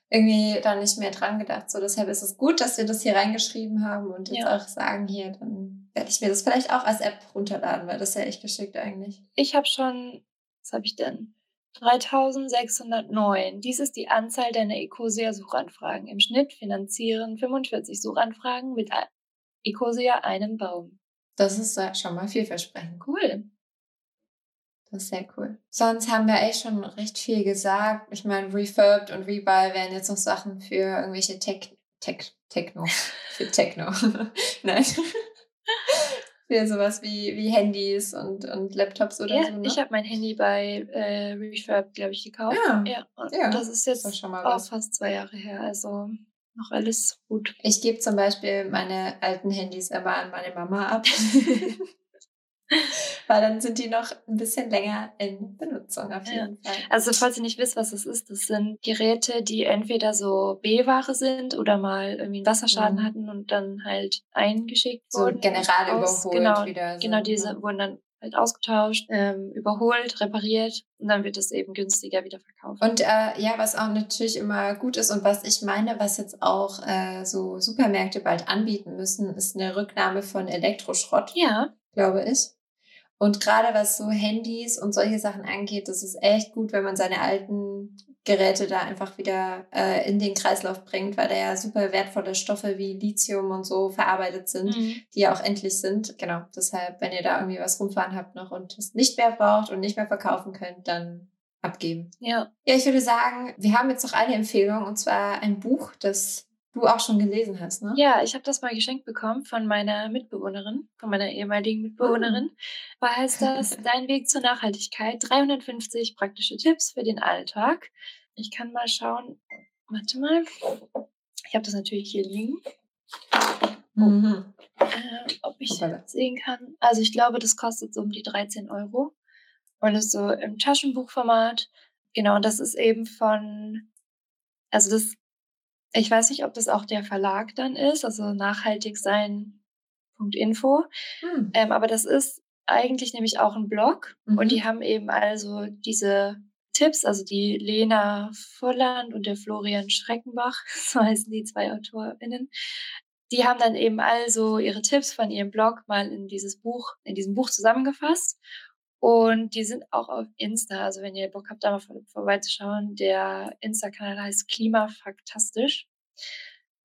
Speaker 1: irgendwie da nicht mehr dran gedacht. So, deshalb ist es gut, dass wir das hier reingeschrieben haben und jetzt ja. auch sagen, hier, dann werde ich mir das vielleicht auch als App runterladen, weil das ist ja echt geschickt eigentlich.
Speaker 2: Ich habe schon, was habe ich denn? 3609. Dies ist die Anzahl deiner Ecosia-Suchanfragen. Im Schnitt finanzieren 45 Suchanfragen mit Ecosia einen Baum.
Speaker 1: Das ist schon mal vielversprechend.
Speaker 2: Cool.
Speaker 1: Das ist sehr cool. Sonst haben wir echt schon recht viel gesagt. Ich meine, Refurbed und Rebuy wären jetzt noch Sachen für irgendwelche Tech, Tech, Techno. (laughs) für Techno. (laughs) Nein. (laughs) für sowas wie, wie Handys und, und Laptops oder
Speaker 2: ja,
Speaker 1: so. Ne?
Speaker 2: Ich habe mein Handy bei äh, Refurb, glaube ich, gekauft. Ja. ja. Und ja, das ist jetzt ist auch fast zwei Jahre her. Also noch alles gut.
Speaker 1: Ich gebe zum Beispiel meine alten Handys immer an meine Mama ab. (laughs) (laughs) Weil dann sind die noch ein bisschen länger in Benutzung auf jeden ja. Fall.
Speaker 2: Also falls ihr nicht wisst, was das ist, das sind Geräte, die entweder so B-Ware sind oder mal irgendwie einen Wasserschaden mhm. hatten und dann halt eingeschickt so wurden.
Speaker 1: general überholt
Speaker 2: genau,
Speaker 1: wieder.
Speaker 2: Genau, diese ne? wurden dann halt ausgetauscht, ähm, überholt, repariert und dann wird es eben günstiger wieder verkauft.
Speaker 1: Und äh, ja, was auch natürlich immer gut ist und was ich meine, was jetzt auch äh, so Supermärkte bald anbieten müssen, ist eine Rücknahme von Elektroschrott.
Speaker 2: Ja.
Speaker 1: Glaube ich. Und gerade was so Handys und solche Sachen angeht, das ist echt gut, wenn man seine alten Geräte da einfach wieder äh, in den Kreislauf bringt, weil da ja super wertvolle Stoffe wie Lithium und so verarbeitet sind, mhm. die ja auch endlich sind. Genau, deshalb, wenn ihr da irgendwie was rumfahren habt noch und es nicht mehr braucht und nicht mehr verkaufen könnt, dann abgeben. Ja. Ja, ich würde sagen, wir haben jetzt noch eine Empfehlung und zwar ein Buch, das du auch schon gelesen hast, ne?
Speaker 2: Ja, ich habe das mal geschenkt bekommen von meiner Mitbewohnerin, von meiner ehemaligen Mitbewohnerin. Mhm. War heißt das (laughs) Dein Weg zur Nachhaltigkeit, 350 praktische Tipps für den Alltag. Ich kann mal schauen, warte mal. Ich habe das natürlich hier liegen. Mhm. Äh, ob ich das sehen kann. Also ich glaube, das kostet so um die 13 Euro und ist so im Taschenbuchformat. Genau, und das ist eben von, also das ich weiß nicht, ob das auch der Verlag dann ist, also nachhaltig sein.info. Hm. Ähm, aber das ist eigentlich nämlich auch ein Blog mhm. und die haben eben also diese Tipps, also die Lena Volland und der Florian Schreckenbach, (laughs) so heißen die zwei AutorInnen, die haben dann eben also ihre Tipps von ihrem Blog mal in dieses Buch, in diesem Buch zusammengefasst. Und die sind auch auf Insta. Also wenn ihr Bock habt, da mal vor, vorbeizuschauen, der Insta-Kanal heißt Klimafaktastisch.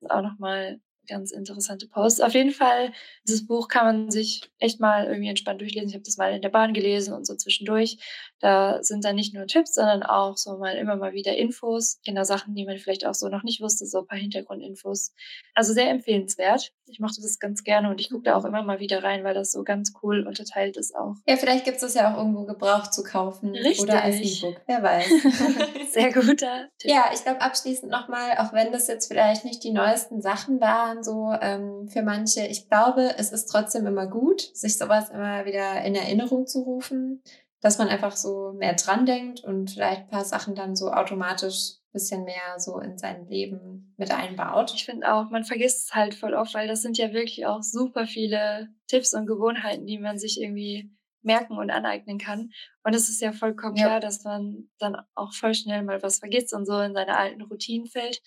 Speaker 2: Auch nochmal ganz interessante Posts. Auf jeden Fall, dieses Buch kann man sich echt mal irgendwie entspannt durchlesen. Ich habe das mal in der Bahn gelesen und so zwischendurch. Da sind dann nicht nur Tipps, sondern auch so mal immer mal wieder Infos, genau Sachen, die man vielleicht auch so noch nicht wusste, so ein paar Hintergrundinfos. Also sehr empfehlenswert. Ich mochte das ganz gerne und ich gucke da auch immer mal wieder rein, weil das so ganz cool unterteilt ist auch.
Speaker 1: Ja, vielleicht gibt es das ja auch irgendwo gebraucht zu kaufen. Richtig. Oder als E-Book. Wer weiß. (laughs)
Speaker 2: sehr guter
Speaker 1: Tipp. Ja, ich glaube abschließend nochmal, auch wenn das jetzt vielleicht nicht die neuesten Sachen waren, so ähm, für manche, ich glaube, es ist trotzdem immer gut, sich sowas immer wieder in Erinnerung zu rufen dass man einfach so mehr dran denkt und vielleicht ein paar Sachen dann so automatisch ein bisschen mehr so in sein Leben mit einbaut.
Speaker 2: Ich finde auch, man vergisst es halt voll oft, weil das sind ja wirklich auch super viele Tipps und Gewohnheiten, die man sich irgendwie merken und aneignen kann. Und es ist ja vollkommen ja. klar, dass man dann auch voll schnell mal was vergisst und so in seine alten Routinen fällt.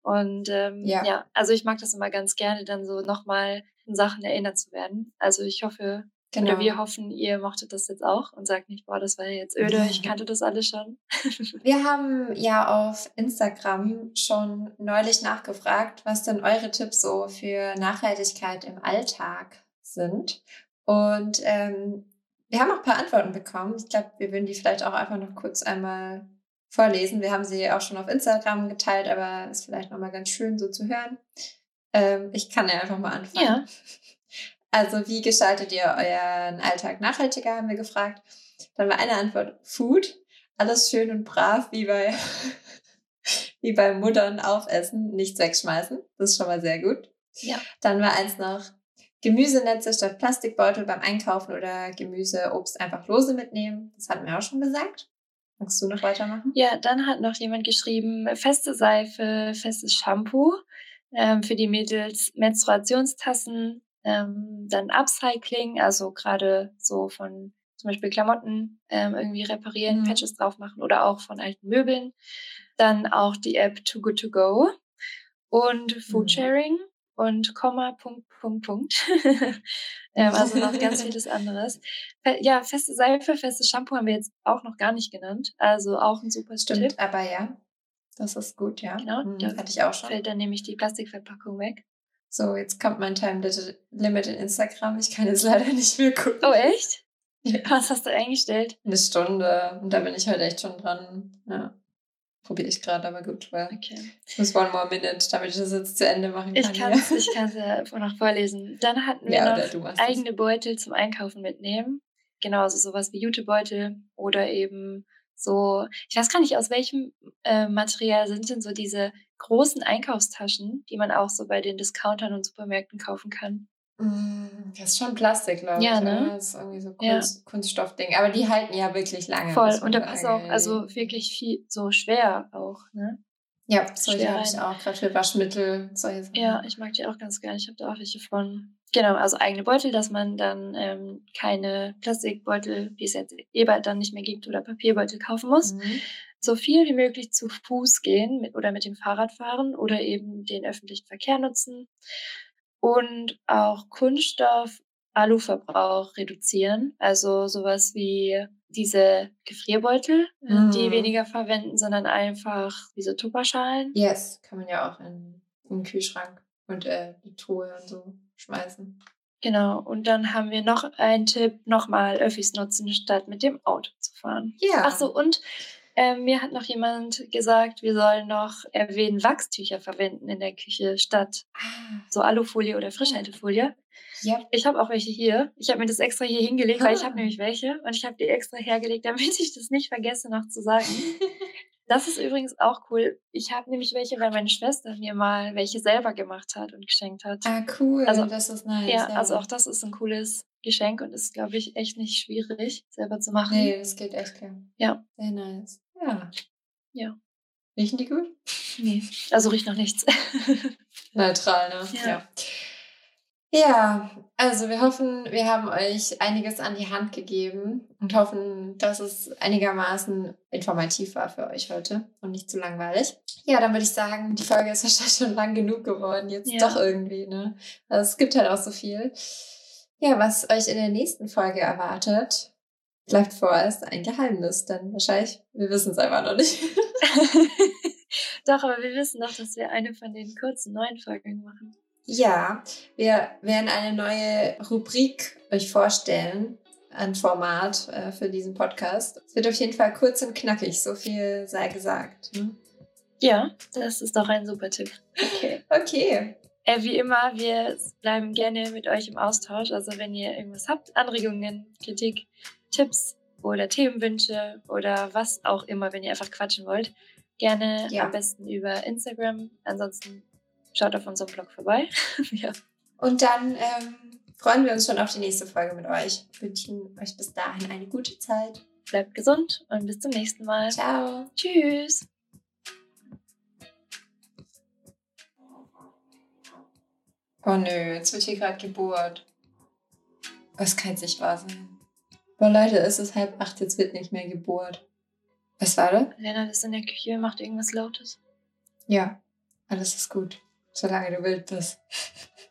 Speaker 2: Und ähm, ja. ja, also ich mag das immer ganz gerne, dann so nochmal in Sachen erinnert zu werden. Also ich hoffe, Genau. Oder wir hoffen, ihr mochtet das jetzt auch und sagt nicht, boah, das war jetzt öde, ich kannte das alles schon. (laughs)
Speaker 1: wir haben ja auf Instagram schon neulich nachgefragt, was denn eure Tipps so für Nachhaltigkeit im Alltag sind. Und ähm, wir haben auch ein paar Antworten bekommen. Ich glaube, wir würden die vielleicht auch einfach noch kurz einmal vorlesen. Wir haben sie auch schon auf Instagram geteilt, aber ist vielleicht nochmal ganz schön so zu hören. Ähm, ich kann ja einfach mal anfangen. Ja. (laughs) Also, wie gestaltet ihr euren Alltag nachhaltiger, haben wir gefragt. Dann war eine Antwort Food. Alles schön und brav, wie bei, (laughs) wie bei Muttern aufessen, nichts wegschmeißen. Das ist schon mal sehr gut. Ja. Dann war eins noch Gemüsenetze statt Plastikbeutel beim Einkaufen oder Gemüse, Obst einfach lose mitnehmen. Das hatten wir auch schon gesagt. Magst du noch weitermachen?
Speaker 2: Ja, dann hat noch jemand geschrieben, feste Seife, festes Shampoo ähm, für die Mädels, Menstruationstassen, ähm, dann Upcycling, also gerade so von zum Beispiel Klamotten ähm, irgendwie reparieren, mhm. Patches drauf machen oder auch von alten Möbeln. Dann auch die App Too Good To Go und Foodsharing mhm. und Komma, Punkt, Punkt, Punkt. (laughs) ähm, also noch (laughs) ganz vieles anderes. Ja, feste Seife, festes Shampoo haben wir jetzt auch noch gar nicht genannt. Also auch ein super
Speaker 1: Stimmt, Tipp. aber ja, das ist gut, ja. Genau,
Speaker 2: mhm, da hatte ich auch schon. fällt dann nämlich die Plastikverpackung weg.
Speaker 1: So, jetzt kommt mein Time Limit in Instagram. Ich kann jetzt leider nicht mehr gucken.
Speaker 2: Oh, echt? Ja. Was hast du eingestellt?
Speaker 1: Eine Stunde. Und da bin ich halt echt schon dran. Ja. Probiere ich gerade, aber gut, weil okay. ich muss one more minute, damit ich das jetzt zu Ende machen
Speaker 2: kann. Ich kann es ich kann's ja noch vorlesen. Dann hatten wir ja, noch eigene Beutel zum Einkaufen mitnehmen. Genau, also sowas wie Jutebeutel oder eben so, ich weiß gar nicht, aus welchem äh, Material sind denn so diese großen Einkaufstaschen, die man auch so bei den Discountern und Supermärkten kaufen kann.
Speaker 1: Mm, das ist schon Plastik, glaube ja, ich. Ne? Das ist irgendwie so Kunst, ja. Kunststoffding. Aber die halten ja wirklich lange.
Speaker 2: Voll. Und da passt auch, also wirklich viel, so schwer auch, ne?
Speaker 1: Ja, solche habe ich auch, gerade für Waschmittel, solche
Speaker 2: Sachen. Ja, ich mag die auch ganz gerne. Ich habe da auch welche von. Genau, also eigene Beutel, dass man dann ähm, keine Plastikbeutel, die es jetzt eh bald dann nicht mehr gibt, oder Papierbeutel kaufen muss. Mhm so viel wie möglich zu Fuß gehen mit, oder mit dem Fahrrad fahren oder eben den öffentlichen Verkehr nutzen und auch Kunststoff Aluverbrauch reduzieren. Also sowas wie diese Gefrierbeutel, äh,
Speaker 1: Mhm.
Speaker 2: die weniger verwenden, sondern einfach diese Tupperschalen.
Speaker 1: Yes, kann man ja auch in, in den Kühlschrank und äh, die Truhe und so schmeißen.
Speaker 2: Genau. Und dann haben wir noch einen Tipp, nochmal Öffis nutzen, statt mit dem Auto zu fahren.
Speaker 1: Ja.
Speaker 2: Ach so, und ähm, mir hat noch jemand gesagt, wir sollen noch erwähnen, Wachstücher verwenden in der Küche statt
Speaker 1: Ah,
Speaker 2: so Alufolie oder Frischhaltefolie.
Speaker 1: ja.
Speaker 2: Ich habe auch welche hier. Ich habe mir das extra hier hingelegt, weil ich habe (laughs) nämlich welche und ich habe die extra hergelegt, damit ich das nicht vergesse noch zu sagen. (laughs) Das ist übrigens auch cool. Ich habe nämlich welche, weil meine Schwester mir mal welche selber gemacht hat und geschenkt hat.
Speaker 1: ah, cool.
Speaker 2: Also,
Speaker 1: das ist nice.
Speaker 2: ja, also auch das ist ein cooles Geschenk und ist, glaube ich, echt nicht schwierig selber zu machen.
Speaker 1: Nee, das geht echt klar.
Speaker 2: Ja.
Speaker 1: Sehr nice. Ja.
Speaker 2: Ja.
Speaker 1: Riechen die gut?
Speaker 2: Nee, also riecht noch nichts. (laughs)
Speaker 1: Neutral, ne?
Speaker 2: Ja.
Speaker 1: Ja, also wir hoffen, wir haben euch einiges an die Hand gegeben und hoffen, dass es einigermaßen informativ war für euch heute und nicht zu langweilig. Ja, dann würde ich sagen, die Folge ist (laughs) wahrscheinlich schon lang genug geworden, jetzt
Speaker 2: Ja.
Speaker 1: doch irgendwie, ne? Also es gibt halt auch so viel. Ja, was euch in der nächsten Folge erwartet, bleibt vorerst ein Geheimnis, denn wahrscheinlich, wir wissen es einfach noch nicht. (laughs)
Speaker 2: Doch, aber wir wissen doch, dass wir eine von den kurzen neuen Folgen machen.
Speaker 1: Ja, wir werden eine neue Rubrik euch vorstellen, ein Format äh, für diesen Podcast. Es wird auf jeden Fall kurz und knackig, so viel sei gesagt. Ne?
Speaker 2: Ja, das ist doch ein super Tipp.
Speaker 1: Okay. Okay.
Speaker 2: Äh, wie immer, wir bleiben gerne mit euch im Austausch. Also wenn ihr irgendwas habt, Anregungen, Kritik, Tipps oder Themenwünsche oder was auch immer, wenn ihr einfach quatschen wollt, gerne
Speaker 1: Ja.
Speaker 2: am besten über Instagram. Ansonsten schaut auf unserem Blog vorbei. (laughs) ja.
Speaker 1: Und dann ähm, freuen wir uns schon auf die nächste Folge mit euch. Wünschen euch bis dahin eine gute Zeit.
Speaker 2: Bleibt gesund und bis zum nächsten Mal.
Speaker 1: Ciao.
Speaker 2: Tschüss.
Speaker 1: Oh nö, jetzt wird hier gerade Geburt. Das kann jetzt nicht wahr sein. Boah, Leute, es ist halb acht, jetzt wird nicht mehr Geburt. Was war das?
Speaker 2: Lennart ist in der Küche, macht irgendwas Lautes.
Speaker 1: Ja, alles ist gut. Solange du wild bist. (laughs)